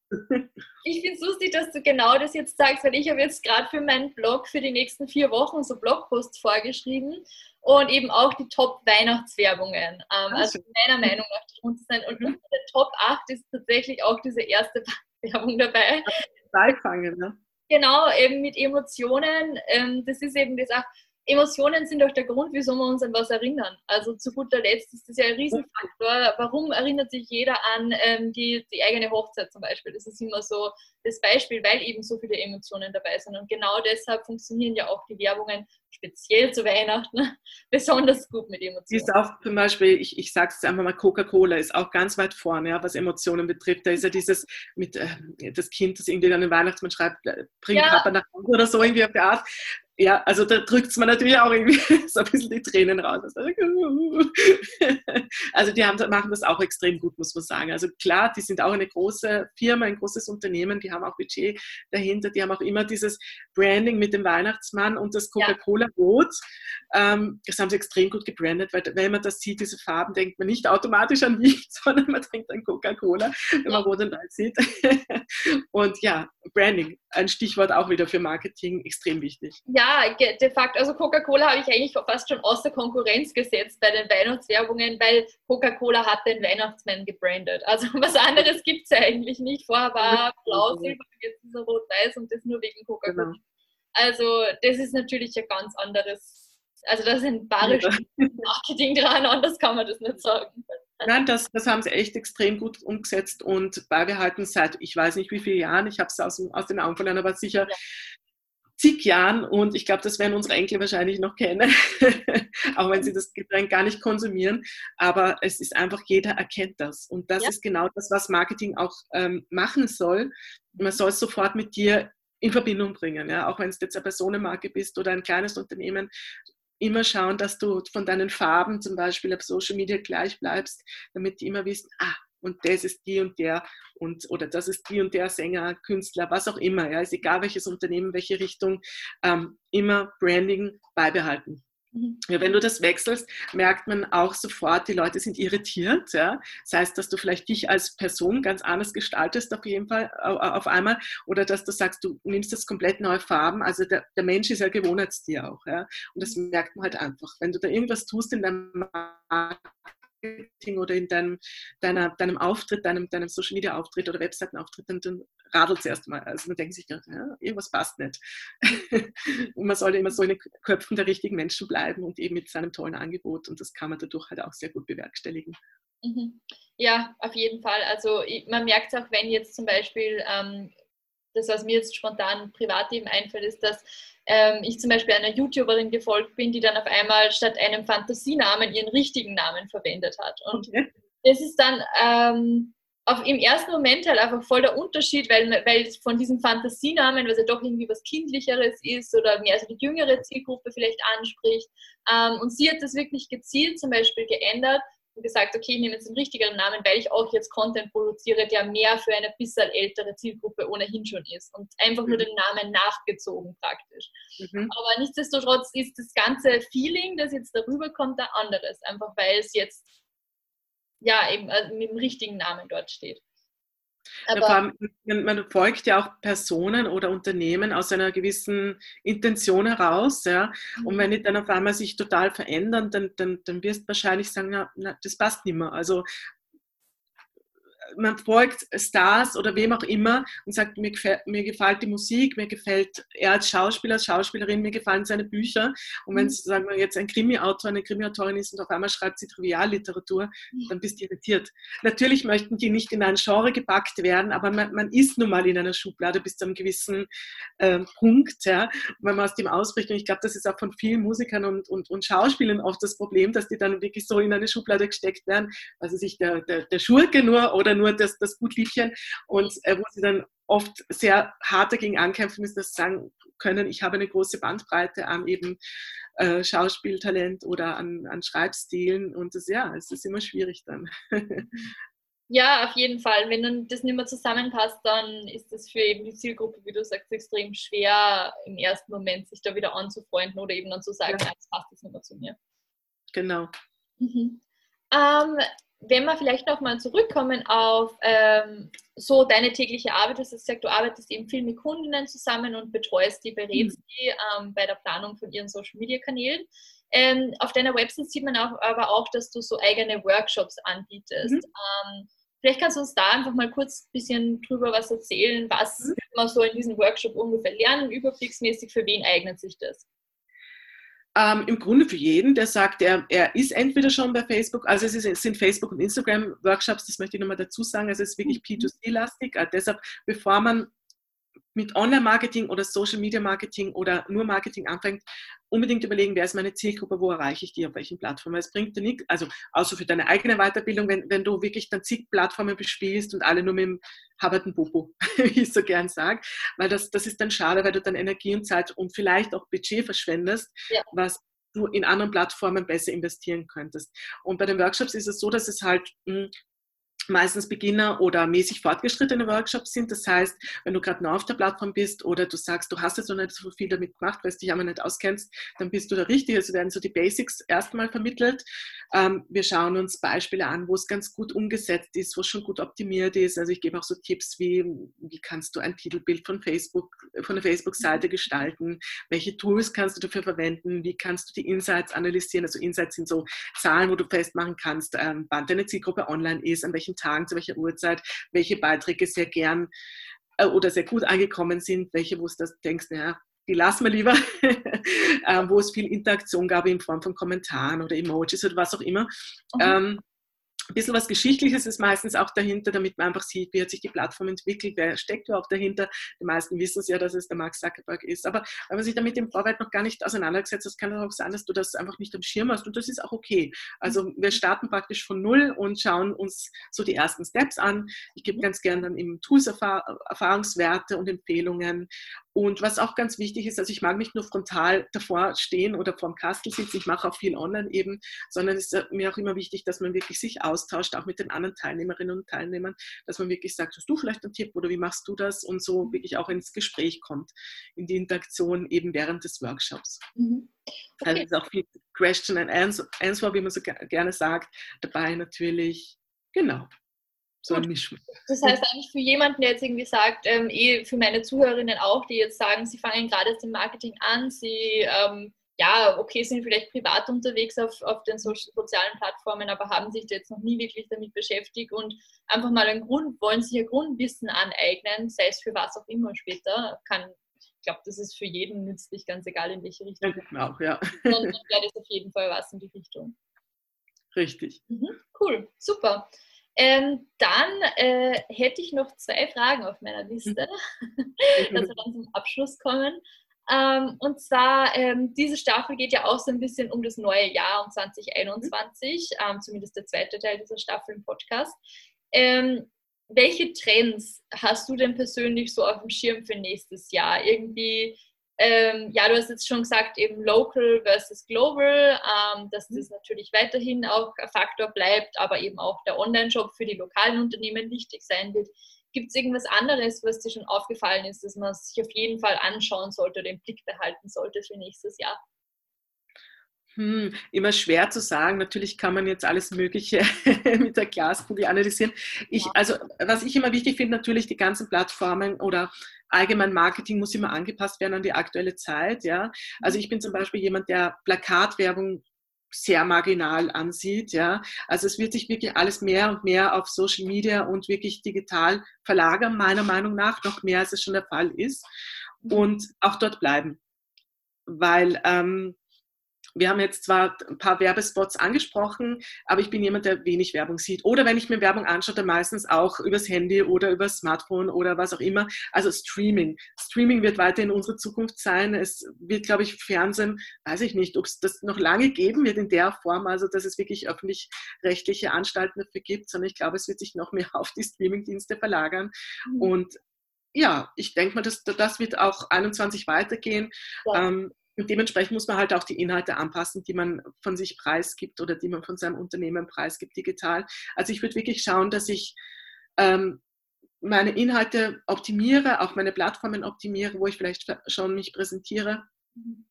ich finde es lustig, dass du genau das jetzt sagst, weil ich habe jetzt gerade für meinen Blog für die nächsten vier Wochen so Blogposts vorgeschrieben und eben auch die Top-Weihnachtswerbungen. Ähm, also meiner Meinung nach drunter sein. Und mhm. unter der Top 8 ist tatsächlich auch diese erste Werbung dabei. Beifangen, ne? Genau, eben mit Emotionen. Ähm, das ist eben das auch, Emotionen sind doch der Grund, wieso wir uns an was erinnern. Also zu guter Letzt ist das ja ein Riesenfaktor. Warum erinnert sich jeder an ähm, die, die eigene Hochzeit zum Beispiel? Das ist immer so das Beispiel, weil eben so viele Emotionen dabei sind. Und genau deshalb funktionieren ja auch die Werbungen speziell zu Weihnachten besonders gut mit Emotionen. Ist auch zum Beispiel, ich, ich sage es einfach mal, Coca-Cola ist auch ganz weit vorne, ja, was Emotionen betrifft. Da ist ja dieses mit äh, das Kind, das irgendwie an den Weihnachtsmann schreibt, äh, bring ja. Papa nach Hause oder so irgendwie auf der Art ja, also da drückt es mir natürlich auch irgendwie so ein bisschen die Tränen raus. Also die haben, machen das auch extrem gut, muss man sagen. Also klar, die sind auch eine große Firma, ein großes Unternehmen, die haben auch Budget dahinter, die haben auch immer dieses Branding mit dem Weihnachtsmann und das Coca-Cola-Rot. Ähm, das haben sie extrem gut gebrandet, weil wenn man das sieht, diese Farben, denkt man nicht automatisch an Licht, sondern man denkt an Coca-Cola, wenn man Rot und Weiß sieht. Und ja, Branding, ein Stichwort auch wieder für Marketing, extrem wichtig. Ja, de facto. Also Coca-Cola habe ich eigentlich fast schon außer Konkurrenz gesetzt bei den Weihnachtswerbungen, weil Coca-Cola hat den Weihnachtsmann gebrandet. Also was anderes gibt es ja eigentlich nicht. Vorher war blau, silber, jetzt ist er rot-weiß und das nur wegen Coca-Cola. Genau. Also das ist natürlich ein ganz anderes, also da sind bare ja. Marketing dran, anders kann man das nicht sagen. Nein, das, das haben sie echt extrem gut umgesetzt und beibehalten seit, ich weiß nicht wie viele Jahren, ich habe es aus, aus den Augen verloren, aber sicher ja zig Jahren und ich glaube, das werden unsere Enkel wahrscheinlich noch kennen, auch wenn sie das Getränk gar nicht konsumieren. Aber es ist einfach, jeder erkennt das. Und das ja. ist genau das, was Marketing auch ähm, machen soll. Man soll es sofort mit dir in Verbindung bringen. Ja? Auch wenn es jetzt eine Personenmarke bist oder ein kleines Unternehmen, immer schauen, dass du von deinen Farben zum Beispiel auf Social Media gleich bleibst, damit die immer wissen, ah, und das ist die und der und oder das ist die und der Sänger, Künstler, was auch immer. Ja, ist egal welches Unternehmen, welche Richtung, ähm, immer Branding beibehalten. Mhm. Ja, wenn du das wechselst, merkt man auch sofort, die Leute sind irritiert. Ja? Das heißt, dass du vielleicht dich als Person ganz anders gestaltest auf jeden Fall auf einmal oder dass du sagst, du nimmst das komplett neue Farben. Also der, der Mensch ist ja Gewohnheitstier auch. Ja? Und das merkt man halt einfach. Wenn du da irgendwas tust in deinem Markt, Marketing oder in deinem, deiner, deinem Auftritt, deinem, deinem Social Media Auftritt oder Webseitenauftritt, dann, dann radelt es erstmal. Also man denkt sich, ja, irgendwas passt nicht. und man sollte immer so in den Köpfen der richtigen Menschen bleiben und eben mit seinem tollen Angebot und das kann man dadurch halt auch sehr gut bewerkstelligen. Mhm. Ja, auf jeden Fall. Also man merkt es auch, wenn jetzt zum Beispiel ähm, das, was mir jetzt spontan privat eben einfällt, ist, dass ähm, ich zum Beispiel einer YouTuberin gefolgt bin, die dann auf einmal statt einem Fantasienamen ihren richtigen Namen verwendet hat. Und okay. das ist dann ähm, auf, im ersten Moment halt einfach voll der Unterschied, weil, weil von diesem Fantasienamen, was ja doch irgendwie was Kindlicheres ist oder mehr so die jüngere Zielgruppe vielleicht anspricht. Ähm, und sie hat das wirklich gezielt zum Beispiel geändert gesagt, okay, ich nehme jetzt einen richtigeren Namen, weil ich auch jetzt Content produziere, der mehr für eine bisschen ältere Zielgruppe ohnehin schon ist und einfach nur mhm. den Namen nachgezogen praktisch. Mhm. Aber nichtsdestotrotz ist das ganze Feeling, das jetzt darüber kommt, ein anderes, einfach weil es jetzt ja eben äh, mit dem richtigen Namen dort steht. Aber allem, man folgt ja auch Personen oder Unternehmen aus einer gewissen Intention heraus. Ja? Und wenn mhm. die dann auf einmal sich total verändern, dann, dann, dann wirst du wahrscheinlich sagen, na, na, das passt nicht mehr. Also man folgt Stars oder wem auch immer und sagt, mir gefällt, mir gefällt die Musik, mir gefällt er als Schauspieler, als Schauspielerin, mir gefallen seine Bücher. Und wenn es, mhm. sagen wir jetzt, ein Krimi-Autor, eine Krimi-Autorin ist und auf einmal schreibt sie Trivialliteratur, mhm. dann bist du irritiert. Natürlich möchten die nicht in ein Genre gepackt werden, aber man, man ist nun mal in einer Schublade bis zu einem gewissen äh, Punkt, ja, wenn man aus dem ausbricht. Und ich glaube, das ist auch von vielen Musikern und, und, und Schauspielern oft das Problem, dass die dann wirklich so in eine Schublade gesteckt werden, also sich der, der, der Schurke nur oder nur das, das Gutliebchen und äh, wo sie dann oft sehr hart dagegen ankämpfen müssen, dass sie sagen können, ich habe eine große Bandbreite an eben äh, Schauspieltalent oder an, an Schreibstilen und das, ja, es ist immer schwierig dann. Ja, auf jeden Fall. Wenn dann das nicht mehr zusammenpasst, dann ist das für eben die Zielgruppe, wie du sagst, extrem schwer im ersten Moment sich da wieder anzufreunden oder eben dann zu sagen, ja. das passt jetzt nicht mehr zu mir. Genau. Mhm. Ähm, wenn wir vielleicht nochmal zurückkommen auf ähm, so deine tägliche Arbeit, du hast gesagt, du arbeitest eben viel mit Kundinnen zusammen und betreust die, berätst mhm. die ähm, bei der Planung von ihren Social Media Kanälen. Ähm, auf deiner Website sieht man auch, aber auch, dass du so eigene Workshops anbietest. Mhm. Ähm, vielleicht kannst du uns da einfach mal kurz ein bisschen drüber was erzählen. Was mhm. man so in diesem Workshop ungefähr lernen, überblicksmäßig, für wen eignet sich das? Ähm, Im Grunde für jeden, der sagt, er, er ist entweder schon bei Facebook, also es, ist, es sind Facebook- und Instagram-Workshops, das möchte ich nochmal dazu sagen, also es ist wirklich mhm. P2C-lastig. Also deshalb, bevor man mit Online-Marketing oder Social-Media-Marketing oder nur Marketing anfängt, unbedingt überlegen, wer ist meine Zielgruppe, wo erreiche ich die, auf welchen Plattformen. Es bringt dir nichts, also außer für deine eigene Weiterbildung, wenn, wenn du wirklich dann zig Plattformen bespielst und alle nur mit dem Haberten Popo, wie ich so gern sage, weil das, das ist dann schade, weil du dann Energie und Zeit und vielleicht auch Budget verschwendest, ja. was du in anderen Plattformen besser investieren könntest. Und bei den Workshops ist es so, dass es halt mh, hm, meistens Beginner oder mäßig fortgeschrittene Workshops sind. Das heißt, wenn du gerade neu auf der Plattform bist oder du sagst, du hast jetzt noch nicht so viel damit gemacht, weil du dich aber nicht auskennst, dann bist du da richtig. Also werden so die Basics erstmal vermittelt. Ähm, wir schauen uns Beispiele an, wo es ganz gut umgesetzt ist, wo es schon gut optimiert ist. Also ich gebe auch so Tipps wie, wie kannst du ein Titelbild von Facebook, von der Facebook-Seite mhm. gestalten? Welche Tools kannst du dafür verwenden? Wie kannst du die Insights analysieren? Also Insights sind so Zahlen, wo du festmachen kannst, ähm, wann deine Zielgruppe online ist, an welchen welchen Tagen, zu welcher Uhrzeit, welche Beiträge sehr gern äh, oder sehr gut angekommen sind, welche, wo du denkst, naja, die lassen wir lieber, äh, wo es viel Interaktion gab in Form von Kommentaren oder Emojis oder was auch immer. Mhm. Ähm, ein bisschen was Geschichtliches ist meistens auch dahinter, damit man einfach sieht, wie hat sich die Plattform entwickelt, wer steckt überhaupt dahinter. Die meisten wissen es ja, dass es der Mark Zuckerberg ist. Aber wenn man sich damit im Vorweit noch gar nicht auseinandergesetzt hat, kann es auch sein, dass du das einfach nicht am Schirm hast und das ist auch okay. Also wir starten praktisch von Null und schauen uns so die ersten Steps an. Ich gebe ganz gerne dann im Tools Erfahrungswerte und Empfehlungen und was auch ganz wichtig ist, also ich mag nicht nur frontal davor stehen oder vorm Kastel sitzen, ich mache auch viel online eben, sondern es ist mir auch immer wichtig, dass man wirklich sich austauscht, auch mit den anderen Teilnehmerinnen und Teilnehmern, dass man wirklich sagt, hast du vielleicht einen Tipp oder wie machst du das und so wirklich auch ins Gespräch kommt, in die Interaktion eben während des Workshops. Mhm. Okay. Also ist auch viel Question and Answer, wie man so gerne sagt, dabei natürlich. Genau so ein Mischmasch. Das heißt eigentlich für jemanden, der jetzt irgendwie sagt, ähm, eh für meine Zuhörerinnen auch, die jetzt sagen, sie fangen gerade jetzt im Marketing an, sie ähm, ja, okay, sind vielleicht privat unterwegs auf, auf den so sozialen Plattformen, aber haben sich da jetzt noch nie wirklich damit beschäftigt und einfach mal einen Grund, wollen sich ein Grundwissen aneignen, sei es für was auch immer später, kann, ich glaube, das ist für jeden nützlich, ganz egal in welche Richtung. Ja, auch, ja. Dann wäre das auf jeden Fall was in die Richtung. Richtig. Mhm, cool, super. Ähm, dann äh, hätte ich noch zwei Fragen auf meiner Liste, mhm. dass wir dann zum Abschluss kommen. Ähm, und zwar, ähm, diese Staffel geht ja auch so ein bisschen um das neue Jahr, um 2021, ähm, zumindest der zweite Teil dieser Staffel im Podcast. Ähm, welche Trends hast du denn persönlich so auf dem Schirm für nächstes Jahr? Irgendwie ähm, ja, du hast jetzt schon gesagt, eben local versus global, ähm, dass mhm. das natürlich weiterhin auch ein Faktor bleibt, aber eben auch der Online-Shop für die lokalen Unternehmen wichtig sein wird. Gibt es irgendwas anderes, was dir schon aufgefallen ist, dass man sich auf jeden Fall anschauen sollte oder im Blick behalten sollte für nächstes Jahr? Hm, immer schwer zu sagen. Natürlich kann man jetzt alles Mögliche mit der Glaskugel analysieren. Ich, also, was ich immer wichtig finde, natürlich die ganzen Plattformen oder allgemein Marketing muss immer angepasst werden an die aktuelle Zeit. Ja? Also ich bin zum Beispiel jemand, der Plakatwerbung sehr marginal ansieht. Ja? Also es wird sich wirklich alles mehr und mehr auf Social Media und wirklich digital verlagern, meiner Meinung nach, noch mehr als es schon der Fall ist. Mhm. Und auch dort bleiben. Weil ähm, wir haben jetzt zwar ein paar Werbespots angesprochen, aber ich bin jemand, der wenig Werbung sieht. Oder wenn ich mir Werbung anschaue, dann meistens auch übers Handy oder übers Smartphone oder was auch immer. Also Streaming. Streaming wird weiterhin unsere Zukunft sein. Es wird, glaube ich, Fernsehen, weiß ich nicht, ob es das noch lange geben wird in der Form, also dass es wirklich öffentlich-rechtliche Anstalten dafür gibt, sondern ich glaube, es wird sich noch mehr auf die Streamingdienste verlagern. Mhm. Und ja, ich denke mal, dass das wird auch 21 weitergehen. Ja. Ähm, und dementsprechend muss man halt auch die Inhalte anpassen, die man von sich preisgibt oder die man von seinem Unternehmen preisgibt digital. Also ich würde wirklich schauen, dass ich ähm, meine Inhalte optimiere, auch meine Plattformen optimiere, wo ich vielleicht schon mich präsentiere mhm.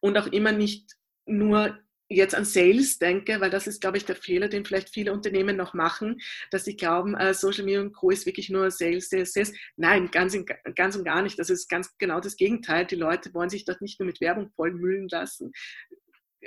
und auch immer nicht nur jetzt an Sales denke, weil das ist, glaube ich, der Fehler, den vielleicht viele Unternehmen noch machen, dass sie glauben, äh, Social Media und Co. ist wirklich nur Sales, Sales, Sales. Nein, ganz, in, ganz und gar nicht. Das ist ganz genau das Gegenteil. Die Leute wollen sich dort nicht nur mit Werbung vollmüllen lassen,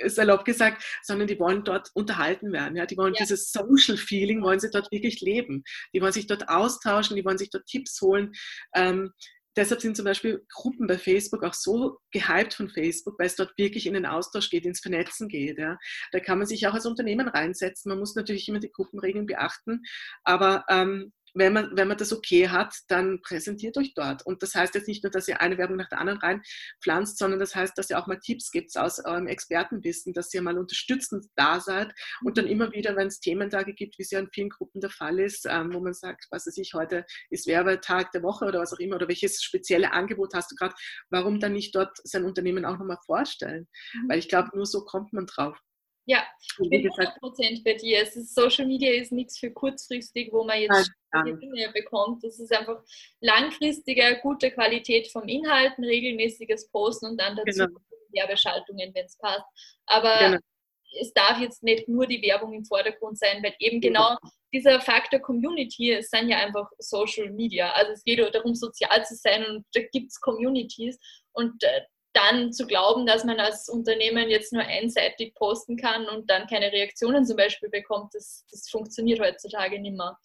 salopp gesagt, sondern die wollen dort unterhalten werden. Ja? Die wollen ja. dieses Social Feeling, wollen sie dort wirklich leben. Die wollen sich dort austauschen, die wollen sich dort Tipps holen. Ähm, deshalb sind zum Beispiel Gruppen bei Facebook auch so gehypt von Facebook, weil es dort wirklich in den Austausch geht, ins Vernetzen geht. Ja. Da kann man sich auch als Unternehmen reinsetzen. Man muss natürlich immer die Gruppenregeln beachten, aber ähm, wenn man, wenn man das okay hat, dann präsentiert euch dort. Und das heißt jetzt nicht nur, dass ihr eine Werbung nach der anderen reinpflanzt, sondern das heißt, dass ihr auch mal Tipps gibt aus eurem Expertenwissen, dass ihr mal unterstützend da seid und dann immer wieder, wenn es Thementage gibt, wie es ja in vielen Gruppen der Fall ist, ähm, wo man sagt, was weiß ich, heute ist Werbetag der Woche oder was auch immer, oder welches spezielle Angebot hast du gerade, warum dann nicht dort sein Unternehmen auch nochmal vorstellen? Mhm. Weil ich glaube, nur so kommt man drauf. Ja, ich bin 100% bei dir. Es ist, Social Media ist nichts für kurzfristig, wo man jetzt Dinge bekommt. Das ist einfach langfristige, gute Qualität vom Inhalten, regelmäßiges Posten und dann dazu genau. Werbeschaltungen, wenn es passt. Aber genau. es darf jetzt nicht nur die Werbung im Vordergrund sein, weil eben genau dieser Faktor Community es sind ja einfach Social Media. Also es geht darum, sozial zu sein und da gibt es Communities. Und äh, dann zu glauben, dass man als Unternehmen jetzt nur einseitig posten kann und dann keine Reaktionen zum Beispiel bekommt, das, das funktioniert heutzutage nicht mehr.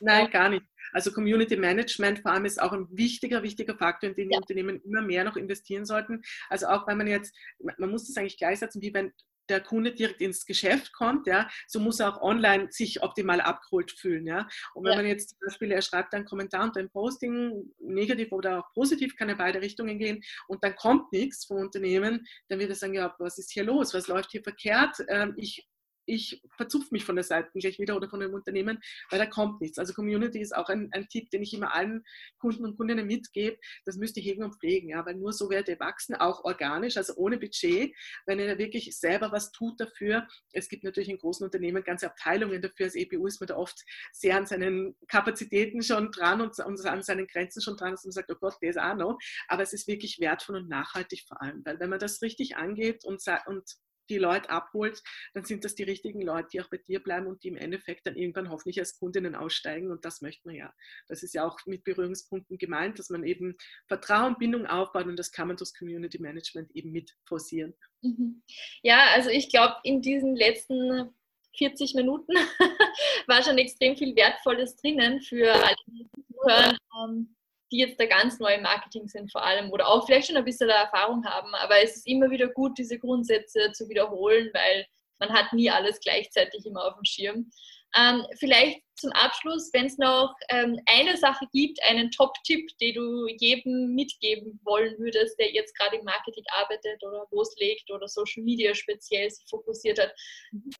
Nein, gar nicht. Also Community Management vor allem ist auch ein wichtiger, wichtiger Faktor, in den ja. die Unternehmen immer mehr noch investieren sollten. Also auch wenn man jetzt, man muss das eigentlich gleichsetzen, wie wenn der Kunde direkt ins Geschäft kommt, ja, so muss er auch online sich optimal abgeholt fühlen. Ja. Und wenn ja. man jetzt zum Beispiel, er schreibt einen Kommentar unter ein Posting, negativ oder auch positiv, kann er beide Richtungen gehen und dann kommt nichts vom Unternehmen, dann wird er sagen, ja, was ist hier los, was läuft hier verkehrt? Ähm, ich ich verzupfe mich von der Seite gleich wieder oder von dem Unternehmen, weil da kommt nichts. Also Community ist auch ein, ein Tipp, den ich immer allen Kunden und Kundinnen mitgebe. Das müsst ihr hegen und pflegen, ja, weil nur so werdet ihr wachsen, auch organisch, also ohne Budget, wenn ihr wirklich selber was tut dafür. Es gibt natürlich in großen Unternehmen ganze Abteilungen dafür. Als EBU ist man da oft sehr an seinen Kapazitäten schon dran und, und an seinen Grenzen schon dran, dass man sagt, oh Gott, der ist auch noch. Aber es ist wirklich wertvoll und nachhaltig vor allem, weil wenn man das richtig angeht und, und die Leute abholt, dann sind das die richtigen Leute, die auch bei dir bleiben und die im Endeffekt dann irgendwann hoffentlich als Kundinnen aussteigen. Und das möchte man ja. Das ist ja auch mit Berührungspunkten gemeint, dass man eben Vertrauen, Bindung aufbaut und das kann man durch Community Management eben mit forcieren. Mhm. Ja, also ich glaube, in diesen letzten 40 Minuten war schon extrem viel Wertvolles drinnen für alle, die zuhören. Die jetzt da ganz neu im Marketing sind vor allem oder auch vielleicht schon ein bisschen Erfahrung haben. Aber es ist immer wieder gut, diese Grundsätze zu wiederholen, weil man hat nie alles gleichzeitig immer auf dem Schirm. Ähm, vielleicht zum Abschluss, wenn es noch ähm, eine Sache gibt, einen Top-Tipp, den du jedem mitgeben wollen würdest, der jetzt gerade im Marketing arbeitet oder loslegt oder Social Media speziell fokussiert hat,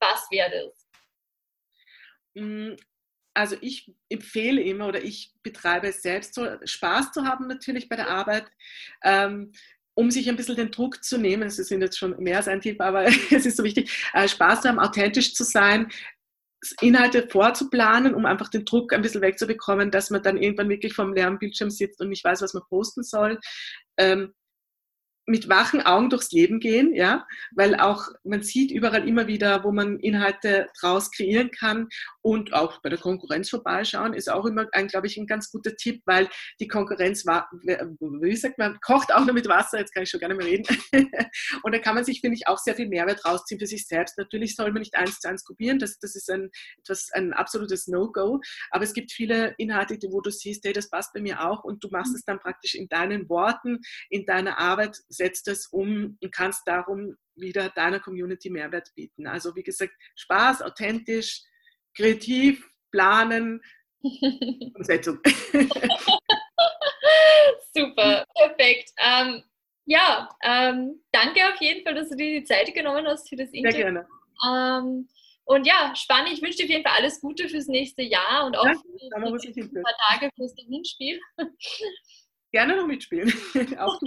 was wäre das? Also ich empfehle immer oder ich betreibe es selbst so, Spaß zu haben natürlich bei der Arbeit. Ähm, um sich ein bisschen den Druck zu nehmen, es sind jetzt schon mehr als ein Tipp, aber es ist so wichtig, äh, Spaß zu haben, authentisch zu sein, Inhalte vorzuplanen, um einfach den Druck ein bisschen wegzubekommen, dass man dann irgendwann wirklich vom leeren Bildschirm sitzt und nicht weiß, was man posten soll. Ähm, mit wachen Augen durchs Leben gehen, ja, weil auch man sieht überall immer wieder, wo man Inhalte draus kreieren kann und auch bei der Konkurrenz vorbeischauen ist auch immer ein, glaube ich, ein ganz guter Tipp, weil die Konkurrenz war, wie sagt man, kocht auch nur mit Wasser, jetzt kann ich schon gerne mal reden. und da kann man sich, finde ich, auch sehr viel Mehrwert rausziehen für sich selbst. Natürlich soll man nicht eins zu eins kopieren, das, das ist ein, etwas, ein absolutes No-Go, aber es gibt viele Inhalte, wo du siehst, hey, das passt bei mir auch und du machst es dann praktisch in deinen Worten, in deiner Arbeit setzt es um und kannst darum wieder deiner Community Mehrwert bieten. Also wie gesagt, Spaß, authentisch, kreativ, planen, Umsetzung. Super, perfekt. Ähm, ja, ähm, danke auf jeden Fall, dass du dir die Zeit genommen hast für das Interview. Sehr gerne. Ähm, und ja, spannend. Ich wünsche dir auf jeden Fall alles Gute fürs nächste Jahr und auch ja, für nächsten paar Tage fürs Terminspiel. Gerne noch mitspielen. auch du.